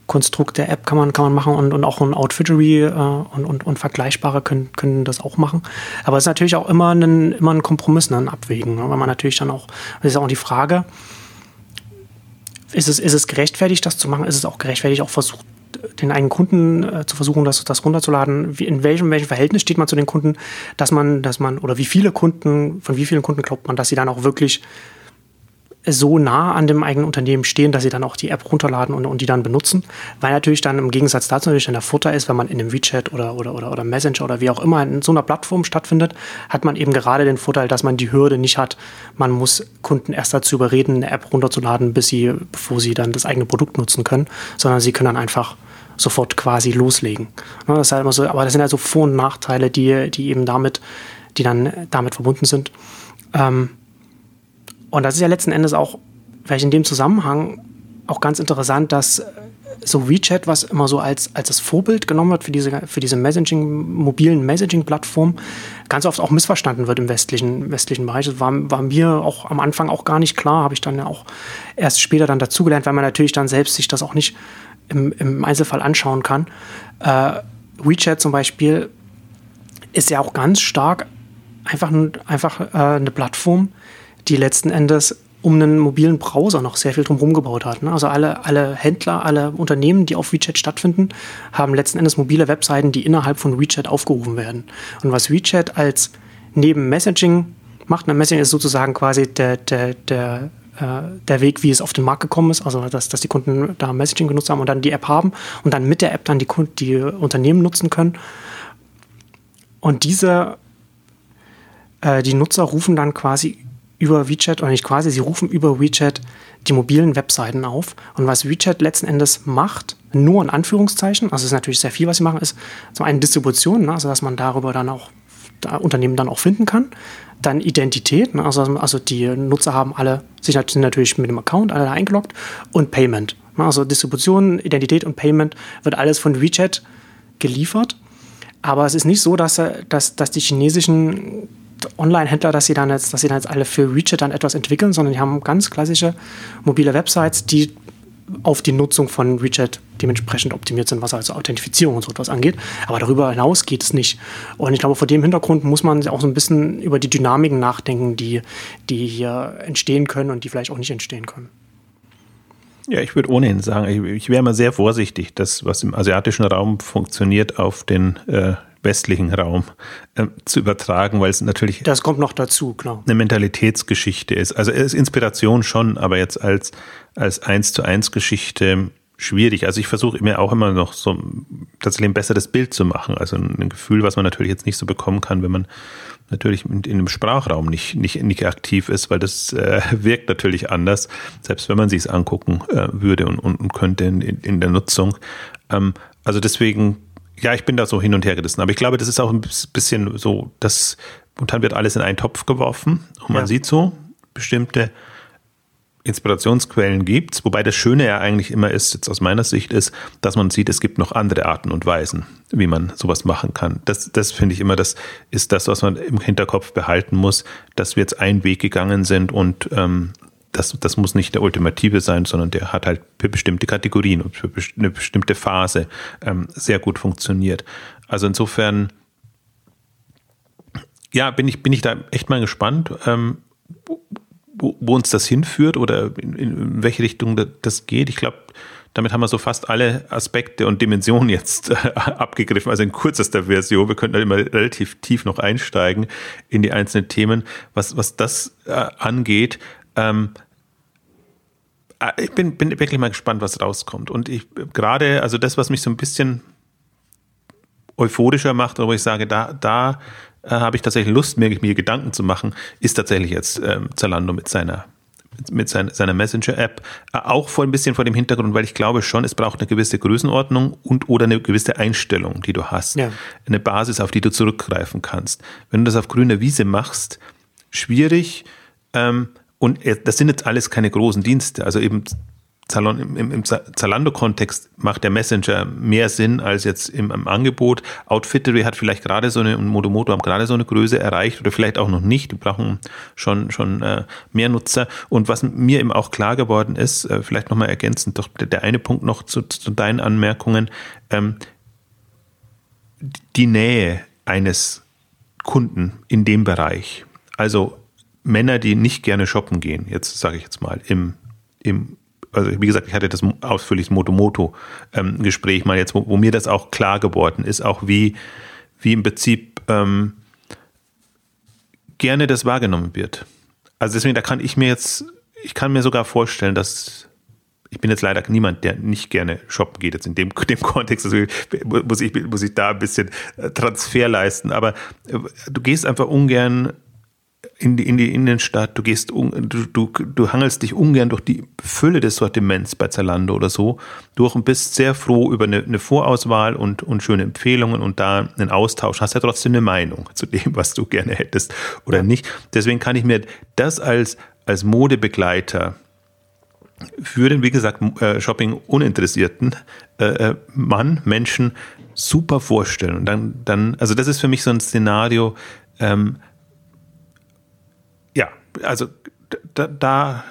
Konstrukt der App kann man, kann man machen und, und auch ein Outfittery äh, und, und, und Vergleichbare können, können das auch machen. Aber es ist natürlich auch immer ein, immer ein Kompromiss, ne, ein Abwägen, ne, weil man natürlich dann auch, das ist auch die Frage, ist es, ist es gerechtfertigt, das zu machen? Ist es auch gerechtfertigt, auch versucht, den eigenen Kunden äh, zu versuchen, das, das runterzuladen? Wie, in welchem, welchem Verhältnis steht man zu den Kunden, dass man, dass man, oder wie viele Kunden, von wie vielen Kunden glaubt man, dass sie dann auch wirklich so nah an dem eigenen Unternehmen stehen, dass sie dann auch die App runterladen und, und die dann benutzen. Weil natürlich dann im Gegensatz dazu natürlich dann der Vorteil ist, wenn man in einem WeChat oder, oder, oder, oder Messenger oder wie auch immer in so einer Plattform stattfindet, hat man eben gerade den Vorteil, dass man die Hürde nicht hat. Man muss Kunden erst dazu überreden, eine App runterzuladen, bis sie, bevor sie dann das eigene Produkt nutzen können, sondern sie können dann einfach sofort quasi loslegen. Das ist halt immer so, aber das sind also Vor- und Nachteile, die, die eben damit, die dann damit verbunden sind. Ähm, und das ist ja letzten Endes auch, vielleicht in dem Zusammenhang auch ganz interessant, dass so WeChat, was immer so als, als das Vorbild genommen wird für diese, für diese Messaging, mobilen Messaging-Plattform, ganz oft auch missverstanden wird im westlichen, westlichen Bereich. Das war, war mir auch am Anfang auch gar nicht klar, habe ich dann ja auch erst später dann dazugelernt, weil man natürlich dann selbst sich das auch nicht im, im Einzelfall anschauen kann. Äh, WeChat zum Beispiel ist ja auch ganz stark einfach, einfach äh, eine Plattform, die letzten Endes um einen mobilen Browser noch sehr viel drum gebaut hat. Ne? Also alle, alle Händler, alle Unternehmen, die auf WeChat stattfinden, haben letzten Endes mobile Webseiten, die innerhalb von WeChat aufgerufen werden. Und was WeChat als neben Messaging macht, na, Messaging ist sozusagen quasi der, der, der, äh, der Weg, wie es auf den Markt gekommen ist, also dass, dass die Kunden da Messaging genutzt haben und dann die App haben und dann mit der App dann die, Kunden, die Unternehmen nutzen können. Und diese, äh, die Nutzer rufen dann quasi über WeChat, oder nicht quasi, sie rufen über WeChat die mobilen Webseiten auf. Und was WeChat letzten Endes macht, nur in Anführungszeichen, also es ist natürlich sehr viel, was sie machen, ist zum einen Distribution, ne, also dass man darüber dann auch da Unternehmen dann auch finden kann. Dann Identität, ne, also, also die Nutzer haben alle, sich sind natürlich mit dem Account alle eingeloggt und Payment. Ne, also Distribution, Identität und Payment wird alles von WeChat geliefert. Aber es ist nicht so, dass, dass, dass die chinesischen Online-Händler, dass sie dann jetzt, dass sie dann jetzt alle für WeChat dann etwas entwickeln, sondern die haben ganz klassische mobile Websites, die auf die Nutzung von WeChat dementsprechend optimiert sind, was also Authentifizierung und so etwas angeht. Aber darüber hinaus geht es nicht. Und ich glaube, vor dem Hintergrund muss man auch so ein bisschen über die Dynamiken nachdenken, die, die hier entstehen können und die vielleicht auch nicht entstehen können. Ja, ich würde ohnehin sagen, ich, ich wäre mal sehr vorsichtig, dass was im asiatischen Raum funktioniert, auf den äh, westlichen Raum äh, zu übertragen, weil es natürlich. Das kommt noch dazu, klar. Eine Mentalitätsgeschichte ist. Also es ist Inspiration schon, aber jetzt als, als eins zu eins Geschichte schwierig. Also ich versuche mir auch immer noch so tatsächlich ein besseres Bild zu machen. Also ein Gefühl, was man natürlich jetzt nicht so bekommen kann, wenn man natürlich in, in dem Sprachraum nicht, nicht, nicht aktiv ist, weil das äh, wirkt natürlich anders, selbst wenn man sich es angucken äh, würde und, und, und könnte in, in der Nutzung. Ähm, also deswegen ja, ich bin da so hin und her gerissen. Aber ich glaube, das ist auch ein bisschen so, dass und dann wird alles in einen Topf geworfen und man ja. sieht so bestimmte Inspirationsquellen gibt, wobei das Schöne ja eigentlich immer ist, jetzt aus meiner Sicht ist, dass man sieht, es gibt noch andere Arten und Weisen, wie man sowas machen kann. Das, das finde ich immer, das ist das, was man im Hinterkopf behalten muss, dass wir jetzt einen Weg gegangen sind und ähm, das, das muss nicht der ultimative sein, sondern der hat halt für bestimmte Kategorien und für eine bestimmte Phase ähm, sehr gut funktioniert. Also insofern, ja, bin ich, bin ich da echt mal gespannt, ähm, wo, wo, uns das hinführt oder in, in welche Richtung das geht. Ich glaube, damit haben wir so fast alle Aspekte und Dimensionen jetzt äh, abgegriffen, also in kürzester Version. Wir könnten da immer relativ tief noch einsteigen in die einzelnen Themen. Was, was das äh, angeht, ähm, ich bin, bin wirklich mal gespannt, was rauskommt. Und ich gerade, also das, was mich so ein bisschen euphorischer macht, wo ich sage, da, da äh, habe ich tatsächlich Lust, mir, mir Gedanken zu machen, ist tatsächlich jetzt ähm, Zalando mit seiner mit seiner, seiner Messenger-App, äh, auch vor ein bisschen vor dem Hintergrund, weil ich glaube schon, es braucht eine gewisse Größenordnung und oder eine gewisse Einstellung, die du hast. Ja. Eine Basis, auf die du zurückgreifen kannst. Wenn du das auf grüner Wiese machst, schwierig, ähm, und das sind jetzt alles keine großen Dienste. Also eben im, im Zalando-Kontext macht der Messenger mehr Sinn als jetzt im, im Angebot. Outfittery hat vielleicht gerade so eine, und Modomoto haben gerade so eine Größe erreicht oder vielleicht auch noch nicht. Die brauchen schon, schon äh, mehr Nutzer. Und was mir eben auch klar geworden ist, äh, vielleicht nochmal ergänzend, doch der, der, eine Punkt noch zu, zu deinen Anmerkungen, ähm, die Nähe eines Kunden in dem Bereich. Also Männer, die nicht gerne shoppen gehen, jetzt sage ich jetzt mal, im, im also wie gesagt, ich hatte das ausführliche Moto-Moto-Gespräch ähm, mal jetzt, wo, wo, mir das auch klar geworden ist, auch wie, wie im Prinzip ähm, gerne das wahrgenommen wird. Also deswegen, da kann ich mir jetzt, ich kann mir sogar vorstellen, dass ich bin jetzt leider niemand, der nicht gerne shoppen geht, jetzt in dem, dem Kontext, also muss ich, muss ich da ein bisschen äh, Transfer leisten, aber äh, du gehst einfach ungern in die, in die Innenstadt, du gehst, du, du, du hangelst dich ungern durch die Fülle des Sortiments bei Zalando oder so durch und bist sehr froh über eine, eine Vorauswahl und, und schöne Empfehlungen und da einen Austausch. Hast ja trotzdem eine Meinung zu dem, was du gerne hättest oder ja. nicht. Deswegen kann ich mir das als, als Modebegleiter für den, wie gesagt, äh, Shopping uninteressierten äh, äh, Mann, Menschen super vorstellen. Und dann, dann, also das ist für mich so ein Szenario, ähm, also da, da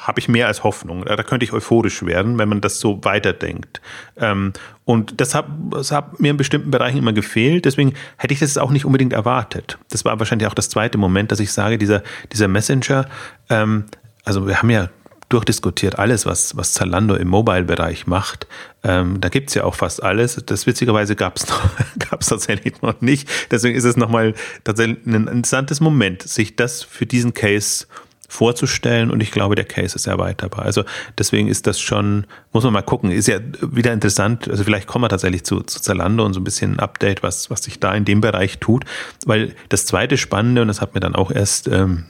habe ich mehr als Hoffnung. Da könnte ich euphorisch werden, wenn man das so weiterdenkt. Ähm, und das hat, das hat mir in bestimmten Bereichen immer gefehlt. Deswegen hätte ich das auch nicht unbedingt erwartet. Das war wahrscheinlich auch das zweite Moment, dass ich sage, dieser, dieser Messenger, ähm, also wir haben ja durchdiskutiert, alles, was, was Zalando im Mobile-Bereich macht. Ähm, da gibt's ja auch fast alles. Das witzigerweise gab's gab's tatsächlich noch nicht. Deswegen ist es nochmal tatsächlich ein interessantes Moment, sich das für diesen Case vorzustellen und ich glaube, der Case ist erweiterbar. Also deswegen ist das schon, muss man mal gucken, ist ja wieder interessant, also vielleicht kommen wir tatsächlich zu, zu Zalando und so ein bisschen ein Update, was, was sich da in dem Bereich tut, weil das zweite Spannende, und das hat mir dann auch erst ähm,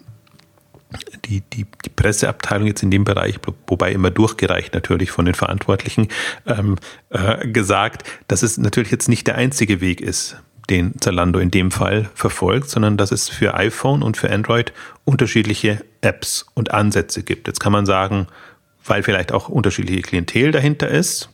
die, die, die Presseabteilung jetzt in dem Bereich, wobei immer durchgereicht natürlich von den Verantwortlichen, ähm, äh, gesagt, dass es natürlich jetzt nicht der einzige Weg ist, den Zalando in dem Fall verfolgt, sondern dass es für iPhone und für Android unterschiedliche Apps und Ansätze gibt. Jetzt kann man sagen, weil vielleicht auch unterschiedliche Klientel dahinter ist,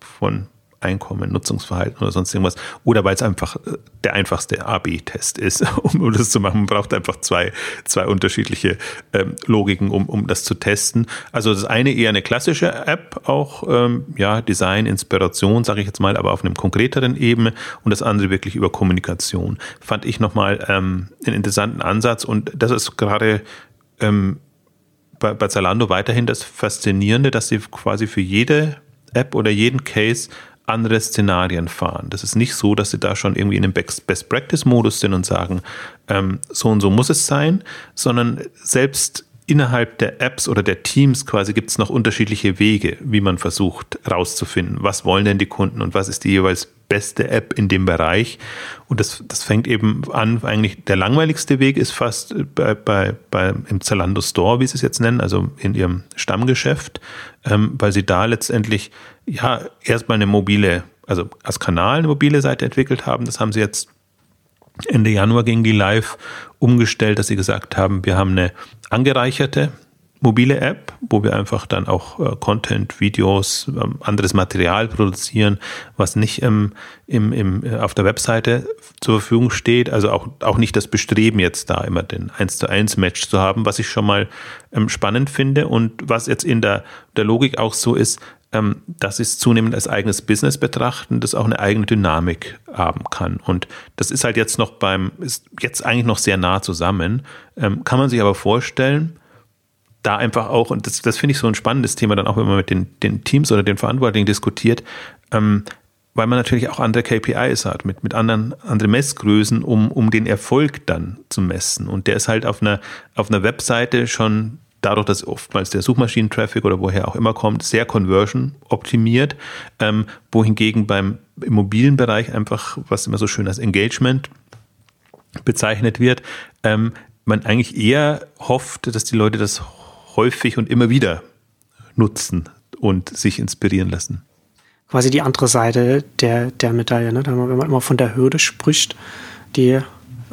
von Einkommen, Nutzungsverhalten oder sonst irgendwas. Oder weil es einfach äh, der einfachste AB-Test ist, um, das zu machen. Man braucht einfach zwei, zwei unterschiedliche ähm, Logiken, um, um das zu testen. Also das eine eher eine klassische App, auch ähm, ja, Design, Inspiration, sage ich jetzt mal, aber auf einem konkreteren Ebene und das andere wirklich über Kommunikation. Fand ich nochmal ähm, einen interessanten Ansatz und das ist gerade ähm, bei, bei Zalando weiterhin das Faszinierende, dass sie quasi für jede App oder jeden Case andere Szenarien fahren. Das ist nicht so, dass sie da schon irgendwie in einem Best-Practice-Modus sind und sagen, ähm, so und so muss es sein, sondern selbst innerhalb der Apps oder der Teams quasi gibt es noch unterschiedliche Wege, wie man versucht herauszufinden, was wollen denn die Kunden und was ist die jeweils beste App in dem Bereich. Und das, das fängt eben an, eigentlich der langweiligste Weg ist fast bei, bei, bei im Zalando Store, wie sie es jetzt nennen, also in ihrem Stammgeschäft, ähm, weil sie da letztendlich ja erstmal eine mobile, also als Kanal eine mobile Seite entwickelt haben. Das haben sie jetzt Ende Januar ging die live umgestellt, dass sie gesagt haben, wir haben eine angereicherte mobile App, wo wir einfach dann auch äh, Content, Videos, ähm, anderes Material produzieren, was nicht im, im, im, äh, auf der Webseite zur Verfügung steht. Also auch, auch nicht das Bestreben, jetzt da immer den 1 zu 1 Match zu haben, was ich schon mal ähm, spannend finde und was jetzt in der, der Logik auch so ist, ähm, dass es zunehmend als eigenes Business betrachten, das auch eine eigene Dynamik haben kann. Und das ist halt jetzt noch beim, ist jetzt eigentlich noch sehr nah zusammen, ähm, kann man sich aber vorstellen, da einfach auch, und das, das finde ich so ein spannendes Thema, dann auch wenn man mit den, den Teams oder den Verantwortlichen diskutiert, ähm, weil man natürlich auch andere KPIs hat, mit, mit anderen, anderen Messgrößen, um, um den Erfolg dann zu messen. Und der ist halt auf einer, auf einer Webseite schon dadurch, dass oftmals der Suchmaschinentraffic oder woher auch immer kommt, sehr conversion optimiert, ähm, wohingegen beim Immobilienbereich einfach, was immer so schön als Engagement bezeichnet wird, ähm, man eigentlich eher hofft, dass die Leute das häufig und immer wieder nutzen und sich inspirieren lassen. Quasi die andere Seite der, der Medaille, ne? wenn man immer von der Hürde spricht, die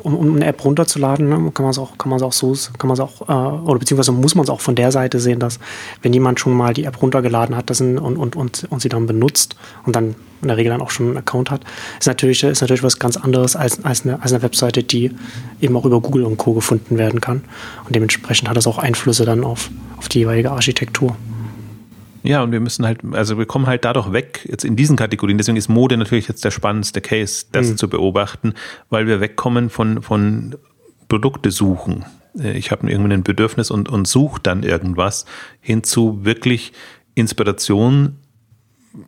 um, um eine App runterzuladen, ne, kann man es auch, kann man es auch so, kann man es auch, äh, oder beziehungsweise muss man es auch von der Seite sehen, dass wenn jemand schon mal die App runtergeladen hat, das und, und, und, und sie dann benutzt und dann in der Regel dann auch schon einen Account hat, ist natürlich, ist natürlich was ganz anderes als, als, eine, als eine Webseite, die eben auch über Google und Co. gefunden werden kann. Und dementsprechend hat das auch Einflüsse dann auf, auf die jeweilige Architektur. Ja, und wir müssen halt, also wir kommen halt dadurch weg, jetzt in diesen Kategorien, deswegen ist Mode natürlich jetzt der spannendste Case, das mhm. zu beobachten, weil wir wegkommen von, von Produkte suchen. Äh, ich habe irgendwie ein Bedürfnis und, und suche dann irgendwas, hinzu wirklich Inspiration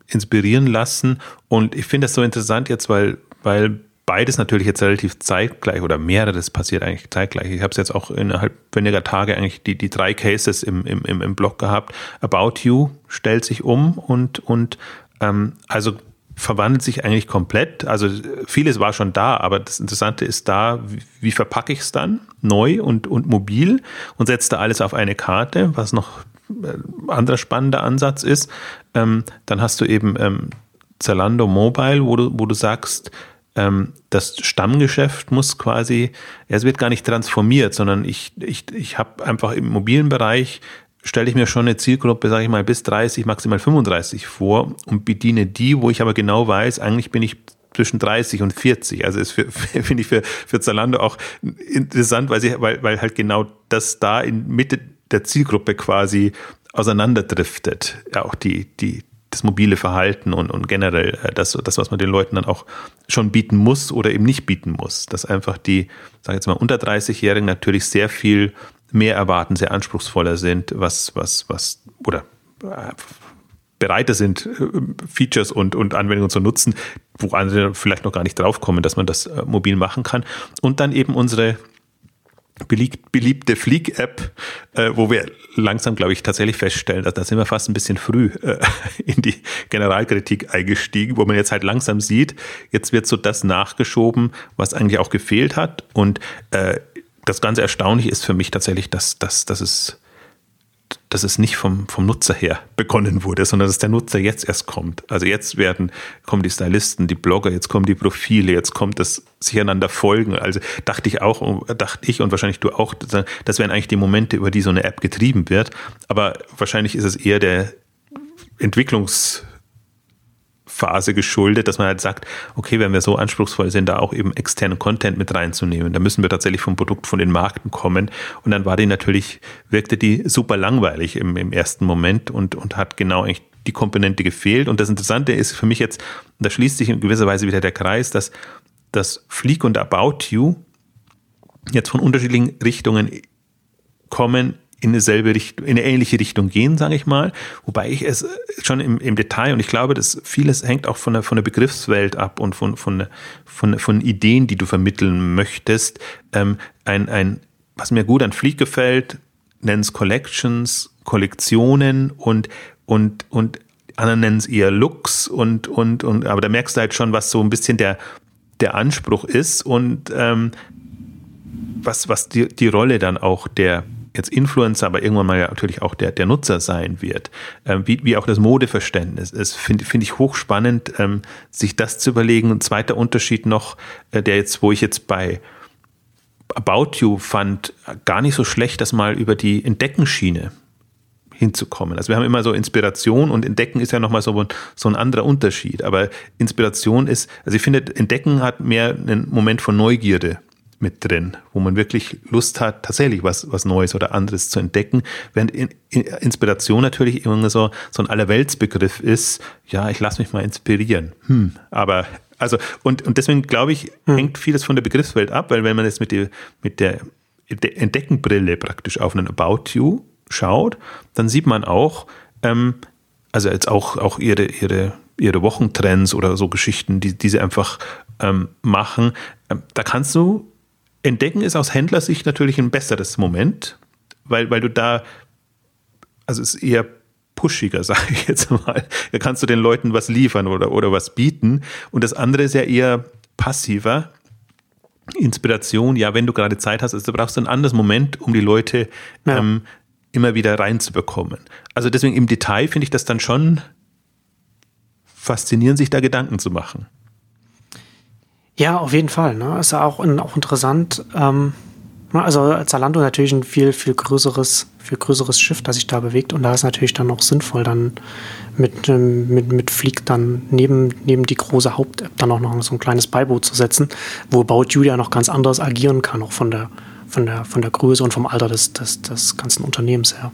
inspirieren lassen. Und ich finde das so interessant jetzt, weil, weil beides natürlich jetzt relativ zeitgleich oder mehreres passiert eigentlich zeitgleich. Ich habe es jetzt auch innerhalb weniger Tage eigentlich die, die drei Cases im, im, im Blog gehabt. About You stellt sich um und, und ähm, also verwandelt sich eigentlich komplett. Also vieles war schon da, aber das Interessante ist da, wie, wie verpacke ich es dann neu und, und mobil und setze da alles auf eine Karte, was noch ein äh, anderer spannender Ansatz ist. Ähm, dann hast du eben ähm, Zalando Mobile, wo du, wo du sagst, das Stammgeschäft muss quasi, es wird gar nicht transformiert, sondern ich, ich, ich habe einfach im mobilen Bereich stelle ich mir schon eine Zielgruppe, sage ich mal, bis 30, maximal 35 vor und bediene die, wo ich aber genau weiß, eigentlich bin ich zwischen 30 und 40. Also ist finde ich für, für Zalando auch interessant, weil, sie, weil, weil halt genau das da in Mitte der Zielgruppe quasi auseinanderdriftet. Ja, auch die, die, das mobile Verhalten und, und generell äh, das, das, was man den Leuten dann auch schon bieten muss oder eben nicht bieten muss. Dass einfach die, sage jetzt mal, unter 30-Jährigen natürlich sehr viel mehr erwarten, sehr anspruchsvoller sind, was, was, was, oder äh, bereiter sind, äh, Features und, und Anwendungen zu nutzen, wo andere vielleicht noch gar nicht draufkommen, dass man das mobil machen kann. Und dann eben unsere beliebte Flieg-App, äh, wo wir langsam, glaube ich, tatsächlich feststellen, dass da sind wir fast ein bisschen früh äh, in die Generalkritik eingestiegen, wo man jetzt halt langsam sieht, jetzt wird so das nachgeschoben, was eigentlich auch gefehlt hat. Und äh, das ganz Erstaunliche ist für mich tatsächlich, dass, dass, dass es dass es nicht vom, vom Nutzer her begonnen wurde, sondern dass der Nutzer jetzt erst kommt. Also jetzt werden, kommen die Stylisten, die Blogger, jetzt kommen die Profile, jetzt kommt das sich einander folgen. Also dachte ich auch, dachte ich und wahrscheinlich du auch, das wären eigentlich die Momente, über die so eine App getrieben wird. Aber wahrscheinlich ist es eher der Entwicklungs- Phase geschuldet, dass man halt sagt, okay, wenn wir so anspruchsvoll sind, da auch eben externen Content mit reinzunehmen, dann müssen wir tatsächlich vom Produkt von den Marken kommen. Und dann war die natürlich, wirkte die super langweilig im, im ersten Moment und, und hat genau eigentlich die Komponente gefehlt. Und das Interessante ist für mich jetzt, da schließt sich in gewisser Weise wieder der Kreis, dass das Fleek und About You jetzt von unterschiedlichen Richtungen kommen in dieselbe Richtung, in eine ähnliche Richtung gehen, sage ich mal. Wobei ich es schon im, im Detail und ich glaube, dass vieles hängt auch von der, von der Begriffswelt ab und von, von, von, von Ideen, die du vermitteln möchtest. Ähm, ein, ein, was mir gut an Fleet gefällt, nennen es Collections, Kollektionen und, und, und andere nennen es eher Looks und, und, und, aber da merkst du halt schon, was so ein bisschen der, der Anspruch ist und ähm, was, was die, die Rolle dann auch der, jetzt Influencer, aber irgendwann mal ja natürlich auch der, der Nutzer sein wird, ähm, wie, wie auch das Modeverständnis ist, finde find ich hochspannend, ähm, sich das zu überlegen. Ein zweiter Unterschied noch, äh, der jetzt, wo ich jetzt bei About You fand, gar nicht so schlecht, das mal über die Entdeckenschiene hinzukommen. Also wir haben immer so Inspiration und Entdecken ist ja nochmal so, so ein anderer Unterschied. Aber Inspiration ist, also ich finde, Entdecken hat mehr einen Moment von Neugierde mit drin, wo man wirklich Lust hat, tatsächlich was, was Neues oder anderes zu entdecken. Während Inspiration natürlich immer so, so ein Allerweltsbegriff ist, ja, ich lasse mich mal inspirieren. Hm, aber also, und, und deswegen glaube ich, hm. hängt vieles von der Begriffswelt ab, weil wenn man jetzt mit, die, mit der Entdeckenbrille praktisch auf einen About You schaut, dann sieht man auch, ähm, also jetzt auch, auch ihre, ihre, ihre Wochentrends oder so Geschichten, die, die sie einfach ähm, machen, ähm, da kannst du Entdecken ist aus Händlersicht natürlich ein besseres Moment, weil, weil du da, also es ist eher pushiger, sage ich jetzt mal. Da kannst du den Leuten was liefern oder, oder was bieten. Und das andere ist ja eher passiver. Inspiration, ja, wenn du gerade Zeit hast, also du brauchst ein anderes Moment, um die Leute ja. ähm, immer wieder reinzubekommen. Also deswegen im Detail finde ich das dann schon faszinierend, sich da Gedanken zu machen. Ja, auf jeden Fall. Ne? Ist ja auch, auch interessant. Ähm, also Zalando natürlich ein viel, viel größeres, viel größeres Schiff, das sich da bewegt. Und da ist natürlich dann auch sinnvoll, dann mit, ähm, mit, mit Flieg dann neben, neben die große Haupt-App dann auch noch so ein kleines Beiboot zu setzen, wo About ja noch ganz anders agieren kann, auch von der, von der, von der Größe und vom Alter des, des, des ganzen Unternehmens her.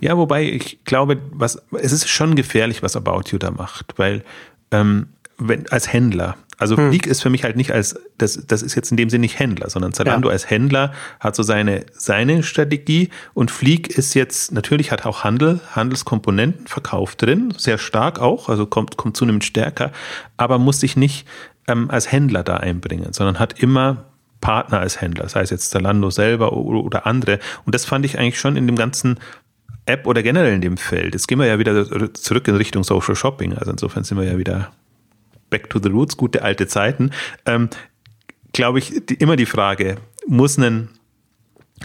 Ja, wobei ich glaube, was, es ist schon gefährlich, was About You da macht, weil ähm, wenn, als Händler, also hm. Fleek ist für mich halt nicht als, das, das ist jetzt in dem Sinne nicht Händler, sondern Zalando ja. als Händler hat so seine, seine Strategie und Fleek ist jetzt, natürlich hat auch Handel, Handelskomponenten verkauft drin, sehr stark auch, also kommt, kommt zunehmend stärker, aber muss sich nicht ähm, als Händler da einbringen, sondern hat immer Partner als Händler, sei es jetzt Zalando selber oder, oder andere. Und das fand ich eigentlich schon in dem ganzen App oder generell in dem Feld. Jetzt gehen wir ja wieder zurück in Richtung Social Shopping. Also insofern sind wir ja wieder back to the roots, gute alte Zeiten, ähm, glaube ich, die, immer die Frage, muss ein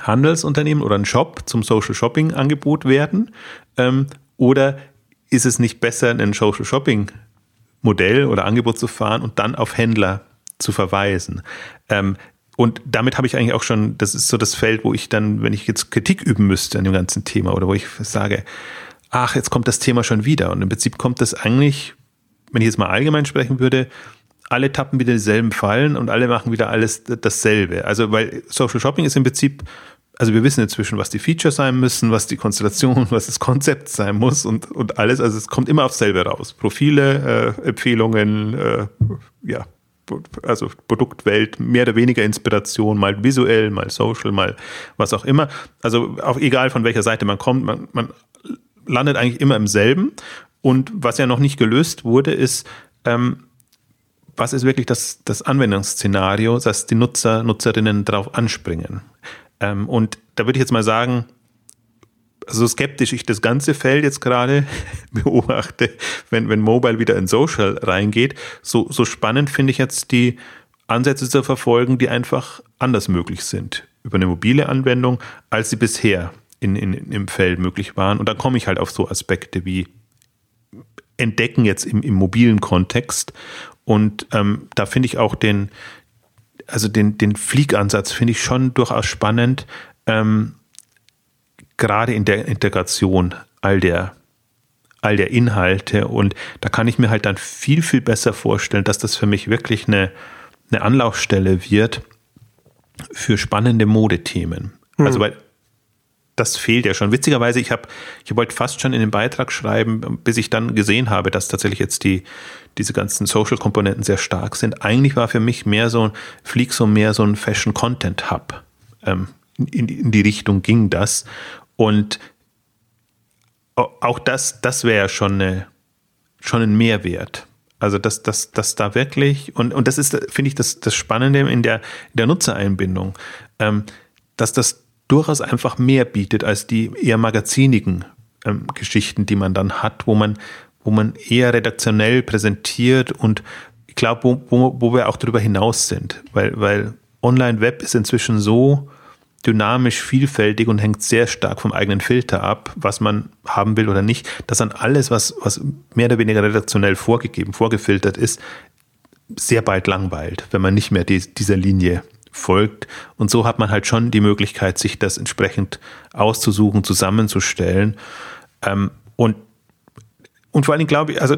Handelsunternehmen oder ein Shop zum Social Shopping Angebot werden? Ähm, oder ist es nicht besser, ein Social Shopping Modell oder Angebot zu fahren und dann auf Händler zu verweisen? Ähm, und damit habe ich eigentlich auch schon, das ist so das Feld, wo ich dann, wenn ich jetzt Kritik üben müsste an dem ganzen Thema oder wo ich sage, ach, jetzt kommt das Thema schon wieder. Und im Prinzip kommt das eigentlich wenn ich jetzt mal allgemein sprechen würde, alle tappen wieder dieselben Fallen und alle machen wieder alles dasselbe. Also, weil Social Shopping ist im Prinzip, also wir wissen inzwischen, was die Features sein müssen, was die Konstellation, was das Konzept sein muss und, und alles. Also es kommt immer aufs selbe raus. Profile, äh, Empfehlungen, äh, ja, also Produktwelt, mehr oder weniger Inspiration, mal visuell, mal social, mal was auch immer. Also auch egal von welcher Seite man kommt, man, man landet eigentlich immer im selben. Und was ja noch nicht gelöst wurde, ist, ähm, was ist wirklich das, das Anwendungsszenario, dass die Nutzer, Nutzerinnen darauf anspringen. Ähm, und da würde ich jetzt mal sagen, so skeptisch ich das ganze Feld jetzt gerade beobachte, wenn, wenn Mobile wieder in Social reingeht, so, so spannend finde ich jetzt die Ansätze zu verfolgen, die einfach anders möglich sind über eine mobile Anwendung, als sie bisher in, in, im Feld möglich waren. Und da komme ich halt auf so Aspekte wie entdecken jetzt im, im mobilen Kontext. Und ähm, da finde ich auch den, also den, den Fliegansatz finde ich schon durchaus spannend, ähm, gerade in der Integration all der, all der Inhalte. Und da kann ich mir halt dann viel, viel besser vorstellen, dass das für mich wirklich eine, eine Anlaufstelle wird für spannende Modethemen. Mhm. Also weil das fehlt ja schon. Witzigerweise, ich habe, ich wollte fast schon in den Beitrag schreiben, bis ich dann gesehen habe, dass tatsächlich jetzt die, diese ganzen Social-Komponenten sehr stark sind. Eigentlich war für mich mehr so, Flieg so mehr so ein Fashion-Content-Hub. Ähm, in, in die Richtung ging das. Und auch das, das wäre schon eine, schon ein Mehrwert. Also, dass, dass, dass da wirklich, und, und das ist, finde ich, das, das Spannende in der, in der Nutzereinbindung, ähm, dass das durchaus einfach mehr bietet als die eher magazinigen ähm, Geschichten, die man dann hat, wo man, wo man eher redaktionell präsentiert und ich glaube, wo, wo, wo wir auch darüber hinaus sind, weil, weil Online-Web ist inzwischen so dynamisch vielfältig und hängt sehr stark vom eigenen Filter ab, was man haben will oder nicht, dass dann alles, was, was mehr oder weniger redaktionell vorgegeben, vorgefiltert ist, sehr bald langweilt, wenn man nicht mehr die, dieser Linie folgt. Und so hat man halt schon die Möglichkeit, sich das entsprechend auszusuchen, zusammenzustellen. Ähm, und, und vor allen Dingen glaube ich, also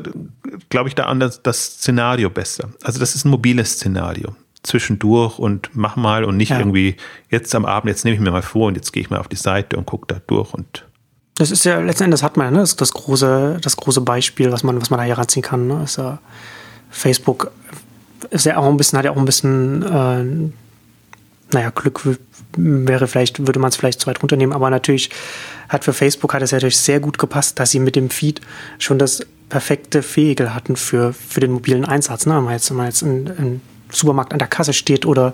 glaube ich da an das, das Szenario besser. Also das ist ein mobiles Szenario zwischendurch und mach mal und nicht ja. irgendwie jetzt am Abend, jetzt nehme ich mir mal vor und jetzt gehe ich mal auf die Seite und gucke da durch und das ist ja letzten Endes hat man ne, das, das große das große Beispiel, was man was man da hier ranziehen kann. Ne? Ist ja Facebook ist ja auch ein bisschen hat ja auch ein bisschen äh, naja, Glück wäre vielleicht, würde man es vielleicht zu weit runternehmen, aber natürlich hat für Facebook hat es natürlich sehr gut gepasst, dass sie mit dem Feed schon das perfekte Vehikel hatten für, für den mobilen Einsatz. Ne? Wenn man jetzt, wenn man jetzt in, in Supermarkt an der Kasse steht oder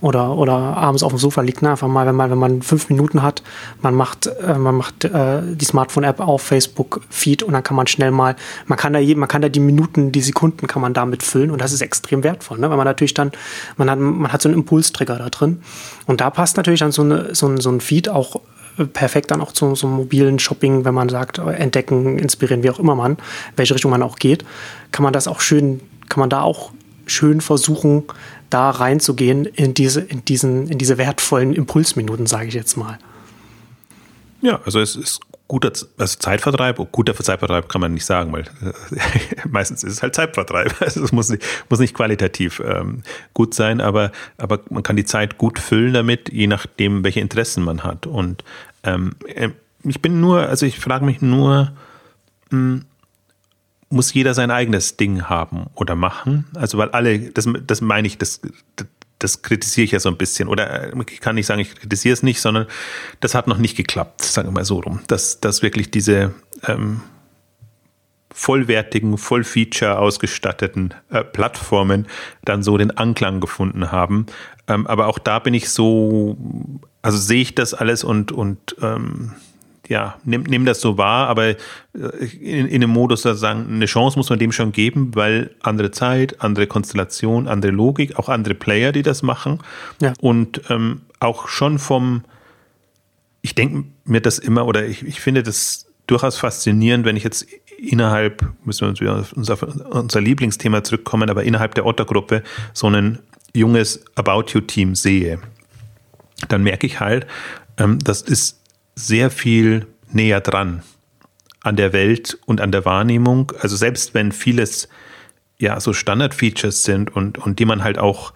oder, oder abends auf dem Sofa liegt, ne? einfach mal, wenn man, wenn man fünf Minuten hat, man macht, äh, man macht äh, die Smartphone-App auf Facebook-Feed und dann kann man schnell mal, man kann da je, man kann da die Minuten, die Sekunden kann man damit füllen und das ist extrem wertvoll, ne? weil man natürlich dann, man hat, man hat so einen Impulstrigger da drin und da passt natürlich dann so, eine, so, ein, so ein Feed auch äh, perfekt dann auch zu so einem mobilen Shopping, wenn man sagt, äh, entdecken, inspirieren, wie auch immer man, welche Richtung man auch geht, kann man das auch schön, kann man da auch schön versuchen, da reinzugehen in diese, in diesen, in diese wertvollen Impulsminuten, sage ich jetzt mal. Ja, also es ist guter also Zeitvertreib, guter Zeitvertreib kann man nicht sagen, weil äh, meistens ist es halt Zeitvertreib. Also es muss nicht, muss nicht qualitativ ähm, gut sein, aber, aber man kann die Zeit gut füllen damit, je nachdem, welche Interessen man hat. Und ähm, äh, ich bin nur, also ich frage mich nur, mh, hm, muss jeder sein eigenes Ding haben oder machen? Also weil alle, das, das meine ich, das, das kritisiere ich ja so ein bisschen. Oder ich kann nicht sagen, ich kritisiere es nicht, sondern das hat noch nicht geklappt, sagen wir mal so rum. Dass, dass wirklich diese ähm, vollwertigen, vollfeature ausgestatteten äh, Plattformen dann so den Anklang gefunden haben. Ähm, aber auch da bin ich so, also sehe ich das alles und, und ähm, ja, nimm, nimm das so wahr, aber äh, in, in dem Modus sagen, eine Chance muss man dem schon geben, weil andere Zeit, andere Konstellation, andere Logik, auch andere Player, die das machen. Ja. Und ähm, auch schon vom, ich denke mir das immer, oder ich, ich finde das durchaus faszinierend, wenn ich jetzt innerhalb, müssen wir uns wieder auf unser, unser Lieblingsthema zurückkommen, aber innerhalb der Ottergruppe so ein junges About You-Team sehe. Dann merke ich halt, ähm, das ist sehr viel näher dran an der Welt und an der Wahrnehmung. Also selbst wenn vieles ja so Standard-Features sind und, und die man halt auch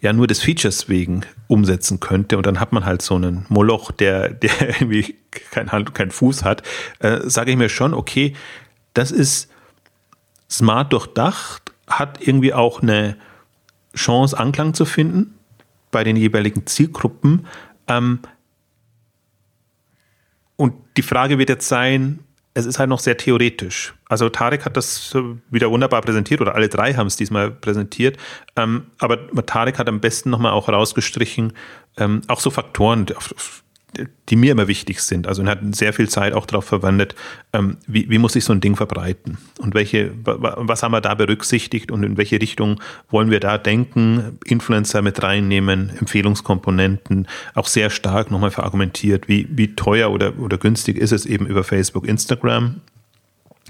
ja nur des Features wegen umsetzen könnte und dann hat man halt so einen Moloch, der, der irgendwie kein Hand und kein Fuß hat, äh, sage ich mir schon, okay, das ist smart durchdacht, hat irgendwie auch eine Chance, Anklang zu finden bei den jeweiligen Zielgruppen, ähm, und die Frage wird jetzt sein, es ist halt noch sehr theoretisch. Also Tarek hat das wieder wunderbar präsentiert oder alle drei haben es diesmal präsentiert. Ähm, aber Tarek hat am besten nochmal auch rausgestrichen, ähm, auch so Faktoren, auf, die mir immer wichtig sind. Also er hat sehr viel Zeit auch darauf verwendet, ähm, wie, wie muss sich so ein Ding verbreiten und welche, was haben wir da berücksichtigt und in welche Richtung wollen wir da denken, Influencer mit reinnehmen, Empfehlungskomponenten, auch sehr stark nochmal verargumentiert, wie, wie teuer oder, oder günstig ist es eben über Facebook, Instagram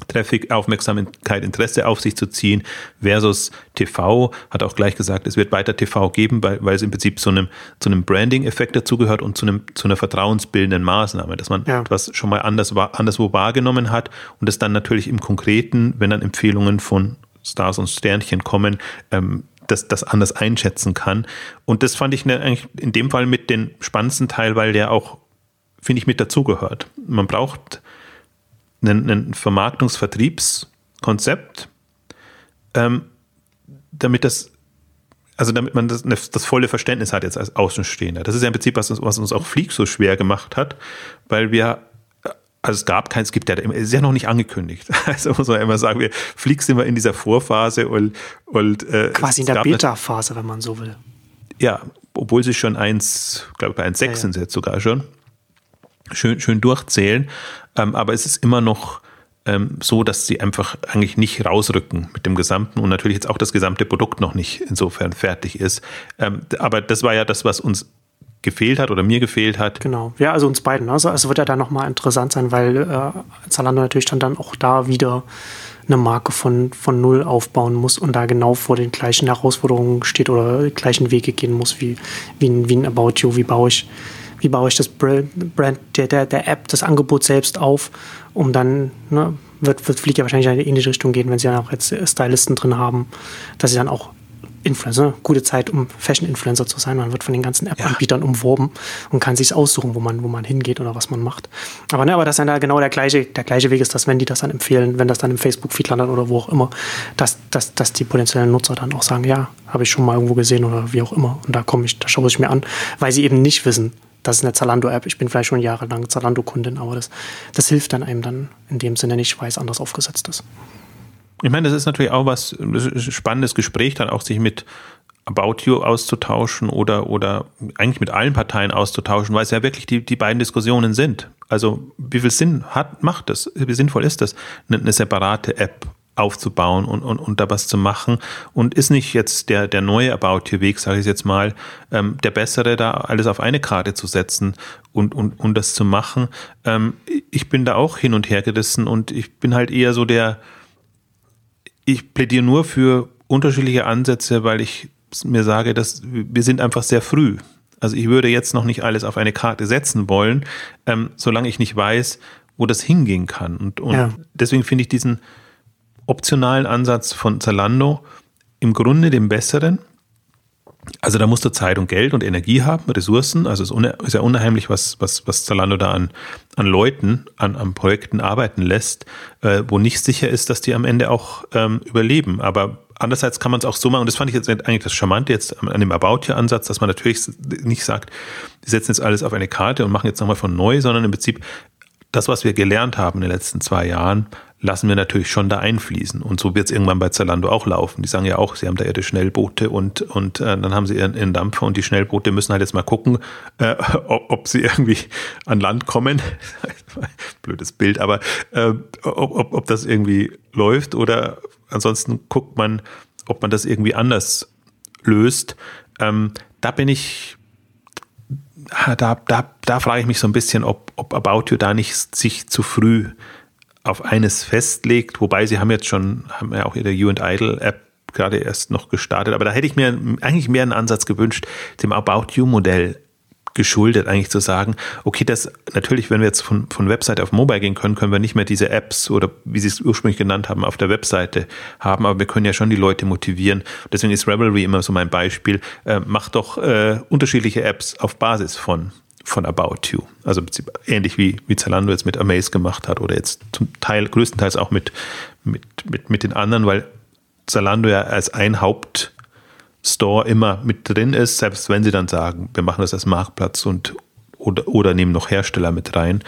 Traffic, Aufmerksamkeit, Interesse auf sich zu ziehen versus TV. Hat auch gleich gesagt, es wird weiter TV geben, weil, weil es im Prinzip zu einem, zu einem Branding-Effekt dazugehört und zu, einem, zu einer vertrauensbildenden Maßnahme, dass man ja. etwas schon mal anders, anderswo wahrgenommen hat und es dann natürlich im Konkreten, wenn dann Empfehlungen von Stars und Sternchen kommen, ähm, das, das anders einschätzen kann. Und das fand ich ne, eigentlich in dem Fall mit den spannendsten Teil, weil der auch, finde ich, mit dazugehört. Man braucht ein, ein Vermarktungs-Vertriebskonzept, ähm, damit das, also damit man das, das volle Verständnis hat jetzt als Außenstehender. Das ist ja im Prinzip, was uns, was uns auch Flieg so schwer gemacht hat, weil wir also es gab keins, es gibt ja, es ist ja noch nicht angekündigt. Also muss man immer sagen, wir Flieg sind wir in dieser Vorphase und, und äh, quasi in der Beta-Phase, wenn man so will. Ja, obwohl sie schon eins, glaube ich, bei 1,6 ja, ja. sind sie jetzt sogar schon schön, schön durchzählen. Ähm, aber es ist immer noch ähm, so, dass sie einfach eigentlich nicht rausrücken mit dem Gesamten und natürlich jetzt auch das gesamte Produkt noch nicht insofern fertig ist. Ähm, aber das war ja das, was uns gefehlt hat oder mir gefehlt hat. Genau, ja, also uns beiden. Also es wird ja dann nochmal interessant sein, weil äh, Zalando natürlich dann, dann auch da wieder eine Marke von, von Null aufbauen muss und da genau vor den gleichen Herausforderungen steht oder gleichen Wege gehen muss wie, wie, wie ein About You, wie baue ich wie baue ich das Brand der, der, der App, das Angebot selbst auf, um dann, ne, wird, wird Flieg ja wahrscheinlich in eine ähnliche Richtung gehen, wenn sie dann auch jetzt Stylisten drin haben, dass sie dann auch Influencer, gute Zeit, um Fashion-Influencer zu sein. Man wird von den ganzen App-Anbietern ja. umworben und kann sich aussuchen, wo man, wo man hingeht oder was man macht. Aber, ne, aber das ist dann genau der gleiche, der gleiche Weg ist, dass wenn die das dann empfehlen, wenn das dann im Facebook-Feed landet oder wo auch immer, dass, dass, dass die potenziellen Nutzer dann auch sagen, ja, habe ich schon mal irgendwo gesehen oder wie auch immer. Und da komme ich, da schaue ich mir an, weil sie eben nicht wissen, das ist eine Zalando-App. Ich bin vielleicht schon jahrelang Zalando-Kundin, aber das, das hilft dann einem dann in dem Sinne nicht, weil es anders aufgesetzt ist. Ich meine, das ist natürlich auch was, spannendes Gespräch, dann auch sich mit About You auszutauschen oder, oder eigentlich mit allen Parteien auszutauschen, weil es ja wirklich die, die beiden Diskussionen sind. Also, wie viel Sinn hat, macht das? Wie sinnvoll ist das, eine, eine separate App aufzubauen und, und, und da was zu machen. Und ist nicht jetzt der, der neue About You Weg, sage ich jetzt mal, ähm, der bessere, da alles auf eine Karte zu setzen und, und, und das zu machen. Ähm, ich bin da auch hin und her gerissen und ich bin halt eher so der, ich plädiere nur für unterschiedliche Ansätze, weil ich mir sage, dass wir sind einfach sehr früh. Also ich würde jetzt noch nicht alles auf eine Karte setzen wollen, ähm, solange ich nicht weiß, wo das hingehen kann. Und, und ja. deswegen finde ich diesen optionalen Ansatz von Zalando im Grunde den besseren. Also da musst du Zeit und Geld und Energie haben, Ressourcen. Also es ist ja unheimlich, was, was, was Zalando da an, an Leuten, an, an Projekten arbeiten lässt, äh, wo nicht sicher ist, dass die am Ende auch ähm, überleben. Aber andererseits kann man es auch so machen, und das fand ich jetzt eigentlich das Charmante jetzt an dem About-Here-Ansatz, dass man natürlich nicht sagt, die setzen jetzt alles auf eine Karte und machen jetzt nochmal von neu, sondern im Prinzip das, was wir gelernt haben in den letzten zwei Jahren, lassen wir natürlich schon da einfließen. Und so wird es irgendwann bei Zalando auch laufen. Die sagen ja auch, sie haben da ihre Schnellboote und, und äh, dann haben sie ihren, ihren, Dampfer und die Schnellboote müssen halt jetzt mal gucken, äh, ob, ob, sie irgendwie an Land kommen. Blödes Bild, aber äh, ob, ob, ob das irgendwie läuft oder ansonsten guckt man, ob man das irgendwie anders löst. Ähm, da bin ich da, da, da frage ich mich so ein bisschen, ob, ob About You da nicht sich zu früh auf eines festlegt, wobei sie haben jetzt schon, haben ja auch ihre You and Idle App gerade erst noch gestartet, aber da hätte ich mir eigentlich mehr einen Ansatz gewünscht, dem About You Modell geschuldet, eigentlich zu sagen, okay, das natürlich, wenn wir jetzt von, von Webseite auf Mobile gehen können, können wir nicht mehr diese Apps oder wie sie es ursprünglich genannt haben, auf der Webseite haben, aber wir können ja schon die Leute motivieren. Deswegen ist Revelry immer so mein Beispiel. Äh, macht doch äh, unterschiedliche Apps auf Basis von von About You. Also ähnlich wie, wie Zalando jetzt mit Amaze gemacht hat oder jetzt zum Teil, größtenteils auch mit, mit, mit, mit den anderen, weil Zalando ja als ein Hauptstore immer mit drin ist, selbst wenn sie dann sagen, wir machen das als Marktplatz und oder, oder nehmen noch Hersteller mit rein.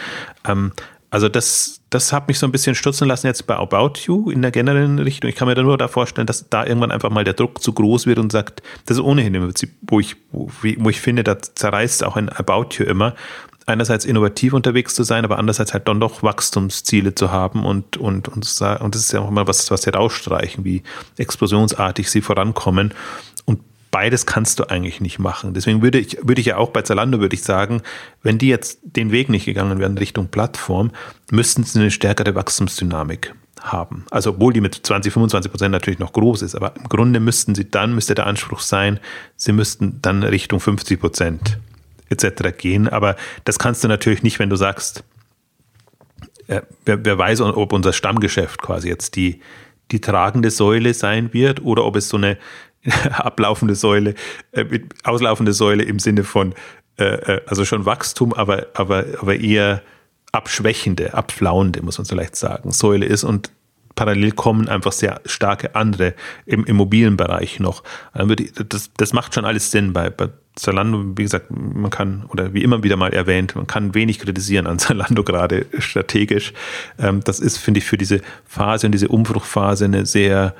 Ähm, also das, das hat mich so ein bisschen stutzen lassen jetzt bei About You in der generellen Richtung. Ich kann mir da nur da vorstellen, dass da irgendwann einfach mal der Druck zu groß wird und sagt, das ist ohnehin im Prinzip, wo ich, wo, wo ich finde, da zerreißt auch ein About You immer. Einerseits innovativ unterwegs zu sein, aber andererseits halt dann doch Wachstumsziele zu haben und, und, und, und das ist ja auch mal was, was sie rausstreichen, wie explosionsartig sie vorankommen beides kannst du eigentlich nicht machen. Deswegen würde ich, würde ich ja auch bei Zalando würde ich sagen, wenn die jetzt den Weg nicht gegangen wären Richtung Plattform, müssten sie eine stärkere Wachstumsdynamik haben. Also obwohl die mit 20, 25 Prozent natürlich noch groß ist, aber im Grunde müssten sie dann, müsste der Anspruch sein, sie müssten dann Richtung 50 Prozent etc. gehen. Aber das kannst du natürlich nicht, wenn du sagst, äh, wer, wer weiß, ob unser Stammgeschäft quasi jetzt die, die tragende Säule sein wird oder ob es so eine ablaufende Säule, äh, auslaufende Säule im Sinne von, äh, äh, also schon Wachstum, aber, aber, aber eher abschwächende, abflauende, muss man vielleicht sagen, Säule ist und parallel kommen einfach sehr starke andere im Immobilienbereich noch. Das, das macht schon alles Sinn bei, bei Zalando, wie gesagt, man kann, oder wie immer wieder mal erwähnt, man kann wenig kritisieren an Zalando gerade strategisch. Ähm, das ist, finde ich, für diese Phase und diese Umbruchphase eine sehr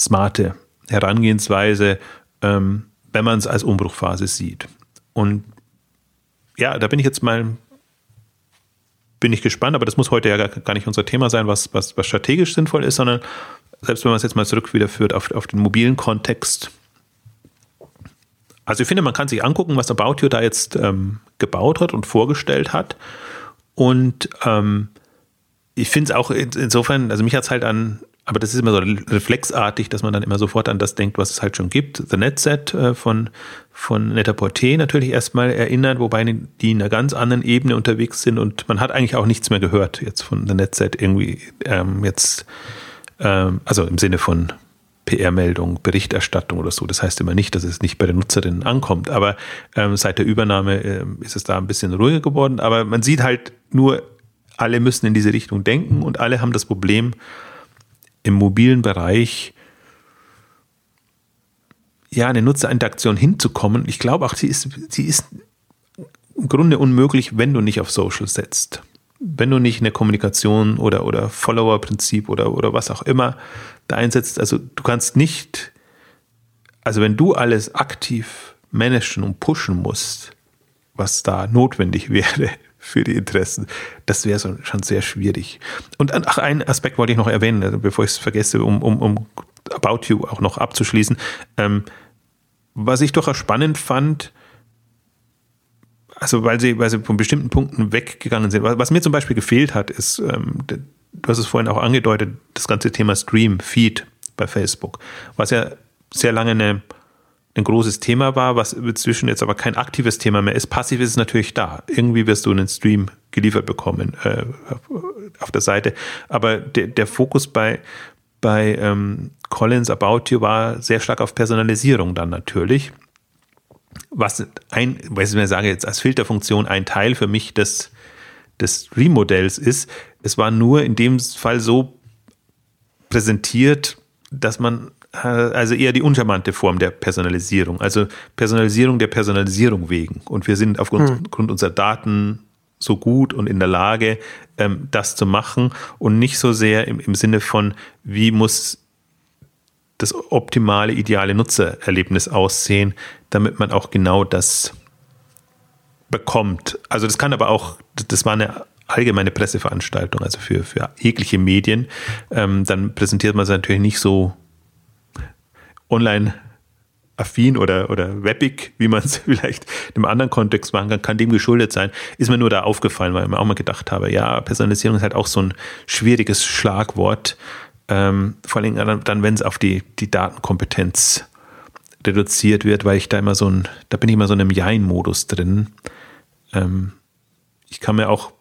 smarte Herangehensweise, ähm, wenn man es als Umbruchphase sieht. Und ja, da bin ich jetzt mal bin ich gespannt, aber das muss heute ja gar nicht unser Thema sein, was, was, was strategisch sinnvoll ist, sondern selbst wenn man es jetzt mal zurück wieder auf, auf den mobilen Kontext. Also ich finde, man kann sich angucken, was About You da jetzt ähm, gebaut hat und vorgestellt hat. Und ähm, ich finde es auch insofern, also mich hat es halt an aber das ist immer so reflexartig, dass man dann immer sofort an das denkt, was es halt schon gibt. The Netset äh, von, von Net-a-Porter natürlich erstmal erinnert, wobei die in einer ganz anderen Ebene unterwegs sind und man hat eigentlich auch nichts mehr gehört jetzt von The Netset irgendwie ähm, jetzt, ähm, also im Sinne von PR-Meldung, Berichterstattung oder so. Das heißt immer nicht, dass es nicht bei den Nutzerinnen ankommt, aber ähm, seit der Übernahme äh, ist es da ein bisschen ruhiger geworden. Aber man sieht halt nur, alle müssen in diese Richtung denken und alle haben das Problem, im mobilen Bereich ja eine Nutzerinteraktion hinzukommen. Ich glaube auch, sie ist, sie ist im Grunde unmöglich, wenn du nicht auf Social setzt. Wenn du nicht eine Kommunikation oder, oder Follower-Prinzip oder, oder was auch immer da einsetzt. Also du kannst nicht, also wenn du alles aktiv managen und pushen musst, was da notwendig wäre, für die Interessen. Das wäre schon sehr schwierig. Und ach, einen Aspekt wollte ich noch erwähnen, also bevor ich es vergesse, um, um, um About You auch noch abzuschließen. Ähm, was ich durchaus spannend fand, also weil sie, weil sie von bestimmten Punkten weggegangen sind. Was mir zum Beispiel gefehlt hat, ist, ähm, du hast es vorhin auch angedeutet, das ganze Thema Stream, Feed, bei Facebook, was ja sehr lange eine, ein großes Thema war, was inzwischen jetzt aber kein aktives Thema mehr ist. Passiv ist es natürlich da. Irgendwie wirst du einen Stream geliefert bekommen äh, auf der Seite. Aber der, der Fokus bei, bei ähm, Collins About You war sehr stark auf Personalisierung dann natürlich. Was ein, was ich mir sage jetzt als Filterfunktion ein Teil für mich des, des Remodells ist. Es war nur in dem Fall so präsentiert, dass man also eher die uncharmante Form der Personalisierung, also Personalisierung der Personalisierung wegen. Und wir sind aufgrund hm. unserer Daten so gut und in der Lage, ähm, das zu machen und nicht so sehr im, im Sinne von, wie muss das optimale, ideale Nutzererlebnis aussehen, damit man auch genau das bekommt. Also das kann aber auch, das war eine allgemeine Presseveranstaltung, also für, für jegliche Medien. Ähm, dann präsentiert man es natürlich nicht so online affin oder, oder webbig, wie man es vielleicht in einem anderen Kontext machen kann, kann dem geschuldet sein. Ist mir nur da aufgefallen, weil ich mir auch mal gedacht habe, ja, Personalisierung ist halt auch so ein schwieriges Schlagwort. Ähm, vor allem dann, dann wenn es auf die, die Datenkompetenz reduziert wird, weil ich da immer so ein, da bin ich immer so in einem Jein-Modus drin. Ähm, ich kann mir auch,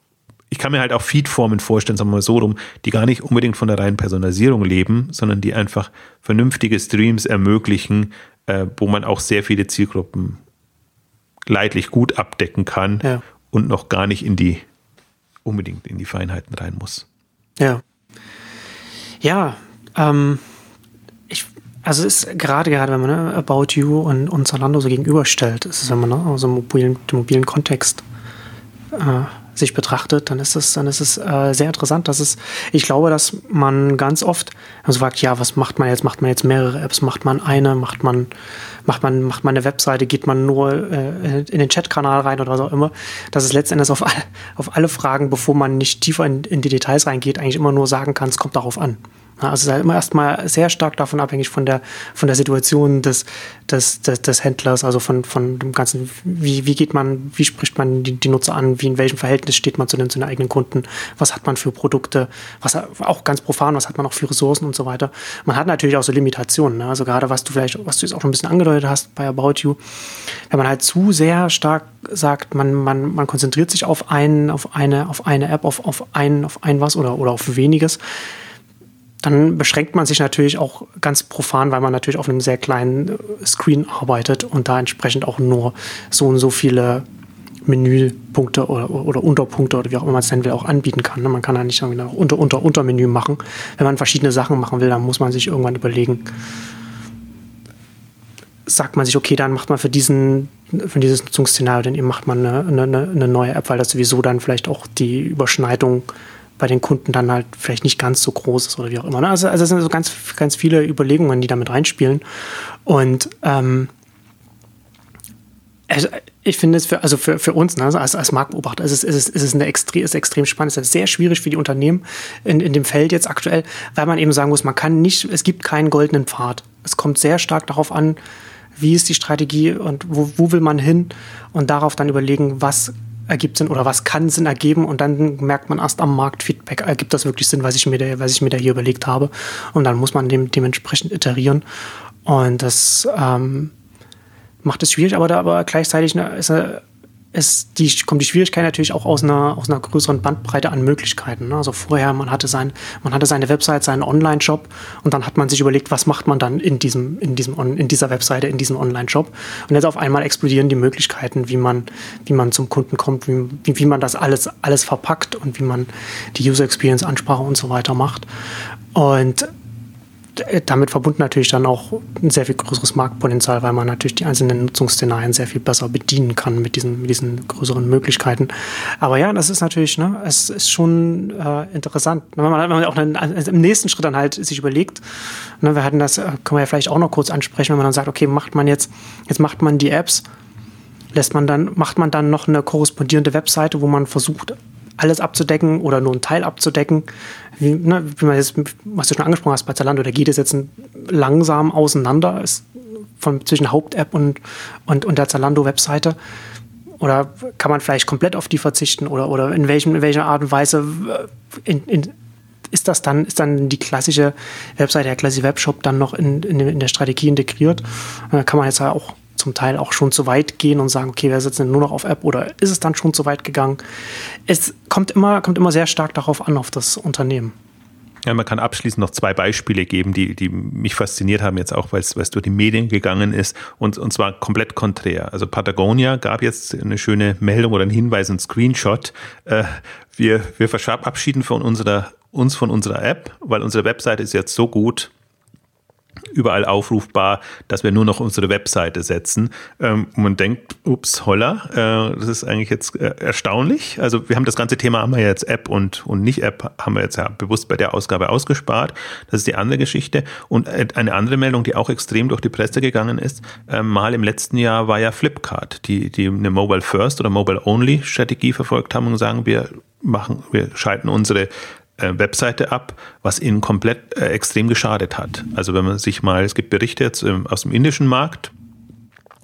ich kann mir halt auch Feedformen vorstellen, sagen wir mal so rum, die gar nicht unbedingt von der reinen Personalisierung leben, sondern die einfach vernünftige Streams ermöglichen, äh, wo man auch sehr viele Zielgruppen leidlich gut abdecken kann ja. und noch gar nicht in die unbedingt in die Feinheiten rein muss. Ja. Ja, ähm, ich, also es ist gerade gerade, wenn man ne, About You und, und Zalando so gegenüberstellt, ist es, wenn man ne, dem mobilen, dem mobilen Kontext äh, sich betrachtet, dann ist es, dann ist es äh, sehr interessant, dass es, ich glaube, dass man ganz oft also fragt, ja, was macht man jetzt? Macht man jetzt mehrere Apps? Macht man eine? Macht man, macht man, macht man eine Webseite? Geht man nur äh, in den Chatkanal rein oder was auch immer? Dass es letztendlich auf, all, auf alle Fragen, bevor man nicht tiefer in, in die Details reingeht, eigentlich immer nur sagen kann, es kommt darauf an. Also es ist halt immer erstmal sehr stark davon abhängig von der, von der Situation des, des, des, des Händlers, also von, von dem Ganzen, wie, wie geht man, wie spricht man die, die Nutzer an, wie in welchem Verhältnis steht man zu den, zu den eigenen Kunden, was hat man für Produkte, was auch ganz profan, was hat man auch für Ressourcen und so weiter. Man hat natürlich auch so Limitationen, ne? also gerade was du vielleicht, was du jetzt auch schon ein bisschen angedeutet hast bei About You, wenn man halt zu sehr stark sagt, man, man, man konzentriert sich auf einen, auf eine, auf eine App, auf, auf ein, auf ein was oder, oder auf weniges, dann beschränkt man sich natürlich auch ganz profan, weil man natürlich auf einem sehr kleinen äh, Screen arbeitet und da entsprechend auch nur so und so viele Menüpunkte oder, oder Unterpunkte oder wie auch immer man es nennen will, auch anbieten kann. Man kann da nicht irgendwie noch unter, unter, Untermenü machen. Wenn man verschiedene Sachen machen will, dann muss man sich irgendwann überlegen, sagt man sich, okay, dann macht man für diesen, für dieses Nutzungsszenario, dann eben macht man eine, eine, eine neue App, weil das sowieso dann vielleicht auch die Überschneidung bei den Kunden dann halt vielleicht nicht ganz so groß ist oder wie auch immer. Ne? Also, also es sind so ganz, ganz viele Überlegungen, die damit reinspielen. Und ähm, ich finde es für, also für, für uns, ne, also als, als Marktbeobachter, ist es, ist es, ist es eine extrem, ist extrem spannend. Es ist sehr schwierig für die Unternehmen in, in dem Feld jetzt aktuell, weil man eben sagen muss, man kann nicht, es gibt keinen goldenen Pfad. Es kommt sehr stark darauf an, wie ist die Strategie und wo, wo will man hin und darauf dann überlegen, was ergibt Sinn oder was kann Sinn ergeben? Und dann merkt man erst am Marktfeedback, ergibt das wirklich Sinn, was ich mir da, was ich mir da hier überlegt habe? Und dann muss man dem, dementsprechend iterieren. Und das ähm, macht es schwierig, aber da aber gleichzeitig eine, ist eine ist die, kommt die Schwierigkeit natürlich auch aus einer, aus einer größeren Bandbreite an Möglichkeiten. Ne? Also vorher, man hatte, sein, man hatte seine Website, seinen Online-Shop und dann hat man sich überlegt, was macht man dann in, diesem, in, diesem, in dieser Webseite, in diesem Online-Shop. Und jetzt auf einmal explodieren die Möglichkeiten, wie man, wie man zum Kunden kommt, wie, wie man das alles, alles verpackt und wie man die User Experience, Ansprache und so weiter macht. Und damit verbunden natürlich dann auch ein sehr viel größeres Marktpotenzial, weil man natürlich die einzelnen Nutzungsszenarien sehr viel besser bedienen kann mit diesen, mit diesen größeren Möglichkeiten. Aber ja, das ist natürlich, ne, es ist schon äh, interessant. Wenn man, wenn man auch dann, also im nächsten Schritt dann halt sich überlegt, ne, wir hatten das, äh, können wir ja vielleicht auch noch kurz ansprechen, wenn man dann sagt, okay, macht man jetzt, jetzt macht man die Apps, lässt man dann, macht man dann noch eine korrespondierende Webseite, wo man versucht, alles abzudecken oder nur einen Teil abzudecken. Wie, ne, wie man jetzt, was du schon angesprochen hast bei Zalando, da geht es jetzt langsam auseinander ist von, zwischen Haupt-App und, und, und der Zalando-Webseite. Oder kann man vielleicht komplett auf die verzichten oder, oder in, welchem, in welcher Art und Weise äh, in, in, ist das dann, ist dann die klassische Webseite, der klassische Webshop dann noch in, in, in der Strategie integriert? Da kann man jetzt ja auch zum Teil auch schon zu weit gehen und sagen, okay, wir setzen nur noch auf App oder ist es dann schon zu weit gegangen? Es kommt immer, kommt immer sehr stark darauf an, auf das Unternehmen. Ja, man kann abschließend noch zwei Beispiele geben, die, die mich fasziniert haben, jetzt auch, weil es, durch die Medien gegangen ist und, und zwar komplett konträr. Also Patagonia gab jetzt eine schöne Meldung oder einen Hinweis, einen Screenshot. Äh, wir, wir verabschieden von unserer, uns von unserer App, weil unsere Webseite ist jetzt so gut, überall aufrufbar, dass wir nur noch unsere Webseite setzen. Ähm, man denkt, ups, holla, äh, das ist eigentlich jetzt äh, erstaunlich. Also wir haben das ganze Thema, haben wir jetzt App und, und nicht App, haben wir jetzt ja bewusst bei der Ausgabe ausgespart. Das ist die andere Geschichte. Und äh, eine andere Meldung, die auch extrem durch die Presse gegangen ist, äh, mal im letzten Jahr war ja Flipkart, die, die eine Mobile First oder Mobile Only Strategie verfolgt haben und sagen, wir machen, wir schalten unsere Webseite ab, was ihnen komplett äh, extrem geschadet hat. Also wenn man sich mal, es gibt Berichte jetzt ähm, aus dem indischen Markt,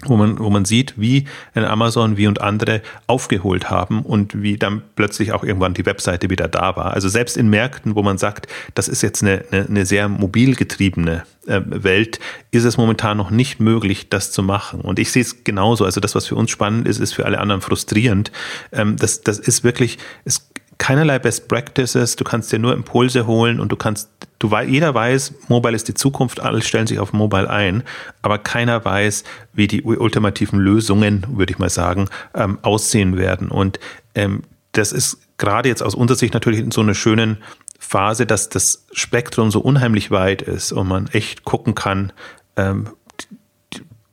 wo man, wo man sieht, wie ein Amazon, wie und andere aufgeholt haben und wie dann plötzlich auch irgendwann die Webseite wieder da war. Also selbst in Märkten, wo man sagt, das ist jetzt eine, eine, eine sehr mobil getriebene äh, Welt, ist es momentan noch nicht möglich, das zu machen. Und ich sehe es genauso. Also das, was für uns spannend ist, ist für alle anderen frustrierend. Ähm, das, das ist wirklich, es keinerlei Best Practices, du kannst dir nur Impulse holen und du kannst, du jeder weiß, Mobile ist die Zukunft, alle stellen sich auf Mobile ein, aber keiner weiß, wie die ultimativen Lösungen, würde ich mal sagen, ähm, aussehen werden. Und ähm, das ist gerade jetzt aus unserer Sicht natürlich in so einer schönen Phase, dass das Spektrum so unheimlich weit ist und man echt gucken kann, ähm,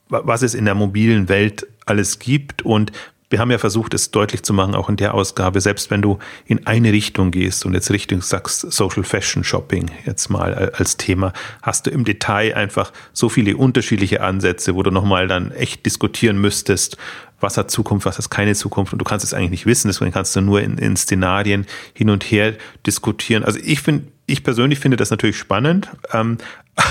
was es in der mobilen Welt alles gibt und wir haben ja versucht, es deutlich zu machen, auch in der Ausgabe, selbst wenn du in eine Richtung gehst und jetzt Richtung sagst Social Fashion Shopping jetzt mal als Thema, hast du im Detail einfach so viele unterschiedliche Ansätze, wo du nochmal dann echt diskutieren müsstest, was hat Zukunft, was hat keine Zukunft und du kannst es eigentlich nicht wissen, deswegen kannst du nur in, in Szenarien hin und her diskutieren. Also ich finde, ich persönlich finde das natürlich spannend. Ähm,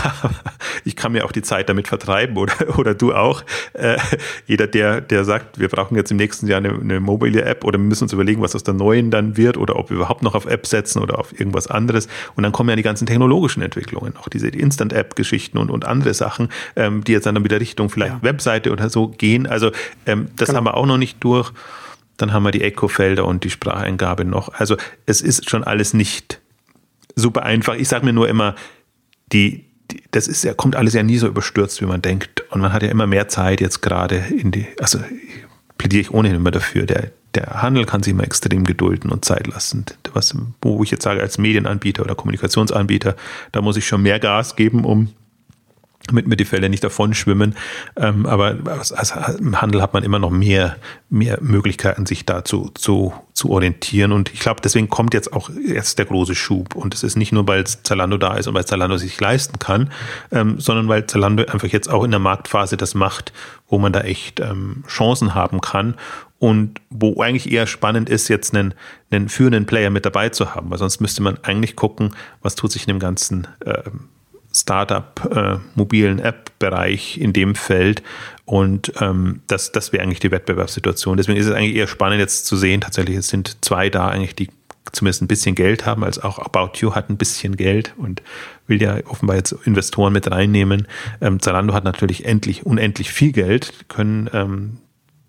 ich kann mir auch die Zeit damit vertreiben oder, oder du auch. Äh, jeder, der, der sagt, wir brauchen jetzt im nächsten Jahr eine, eine mobile App oder wir müssen uns überlegen, was aus der neuen dann wird oder ob wir überhaupt noch auf App setzen oder auf irgendwas anderes. Und dann kommen ja die ganzen technologischen Entwicklungen, auch diese Instant-App-Geschichten und, und andere Sachen, ähm, die jetzt dann wieder Richtung vielleicht ja. Webseite oder so gehen. Also ähm, das genau. haben wir auch noch nicht durch. Dann haben wir die Echo-Felder und die Spracheingabe noch. Also es ist schon alles nicht super einfach. Ich sage mir nur immer, die, das ist ja, kommt alles ja nie so überstürzt, wie man denkt. Und man hat ja immer mehr Zeit jetzt gerade in die, also plädiere ich ohnehin immer dafür. Der, der Handel kann sich immer extrem gedulden und Zeit lassen. Was, wo ich jetzt sage, als Medienanbieter oder Kommunikationsanbieter, da muss ich schon mehr Gas geben, um damit mir die Fälle nicht davon schwimmen. Ähm, aber als, im Handel hat man immer noch mehr, mehr Möglichkeiten, sich dazu zu, zu orientieren. Und ich glaube, deswegen kommt jetzt auch jetzt der große Schub. Und es ist nicht nur, weil Zalando da ist und weil Zalando sich leisten kann, ähm, sondern weil Zalando einfach jetzt auch in der Marktphase das macht, wo man da echt ähm, Chancen haben kann. Und wo eigentlich eher spannend ist, jetzt einen, einen führenden Player mit dabei zu haben, weil sonst müsste man eigentlich gucken, was tut sich in dem ganzen äh, Startup, äh, App-Bereich in dem Feld. Und ähm, das, das wäre eigentlich die Wettbewerbssituation. Deswegen ist es eigentlich eher spannend jetzt zu sehen, tatsächlich, es sind zwei da eigentlich, die zumindest ein bisschen Geld haben, als auch About You hat ein bisschen Geld und will ja offenbar jetzt Investoren mit reinnehmen. Ähm, Zalando hat natürlich endlich, unendlich viel Geld, können ähm,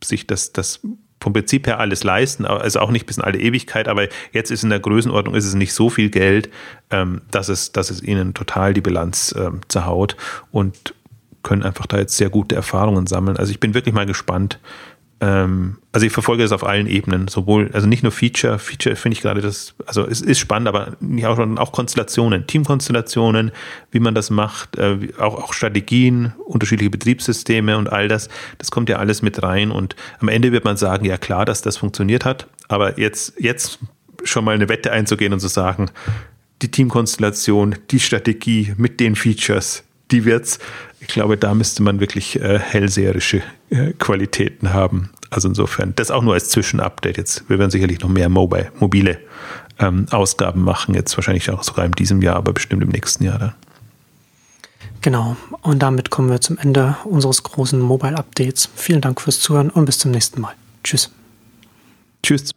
sich das, das vom Prinzip her alles leisten, also auch nicht bis in alle Ewigkeit, aber jetzt ist in der Größenordnung ist es nicht so viel Geld, ähm, dass, es, dass es ihnen total die Bilanz ähm, zerhaut und können einfach da jetzt sehr gute Erfahrungen sammeln. Also ich bin wirklich mal gespannt, also ich verfolge das auf allen Ebenen, sowohl, also nicht nur Feature, Feature finde ich gerade das, also es ist spannend, aber auch, auch Konstellationen, Teamkonstellationen, wie man das macht, äh, auch, auch Strategien, unterschiedliche Betriebssysteme und all das, das kommt ja alles mit rein und am Ende wird man sagen, ja klar, dass das funktioniert hat, aber jetzt, jetzt schon mal eine Wette einzugehen und zu sagen, die Teamkonstellation, die Strategie mit den Features, die wird's. Ich glaube, da müsste man wirklich äh, hellseherische äh, Qualitäten haben. Also insofern, das auch nur als Zwischenupdate. Jetzt, wir werden sicherlich noch mehr mobile, mobile ähm, Ausgaben machen, jetzt wahrscheinlich auch sogar in diesem Jahr, aber bestimmt im nächsten Jahr dann. Genau, und damit kommen wir zum Ende unseres großen Mobile Updates. Vielen Dank fürs Zuhören und bis zum nächsten Mal. Tschüss. Tschüss.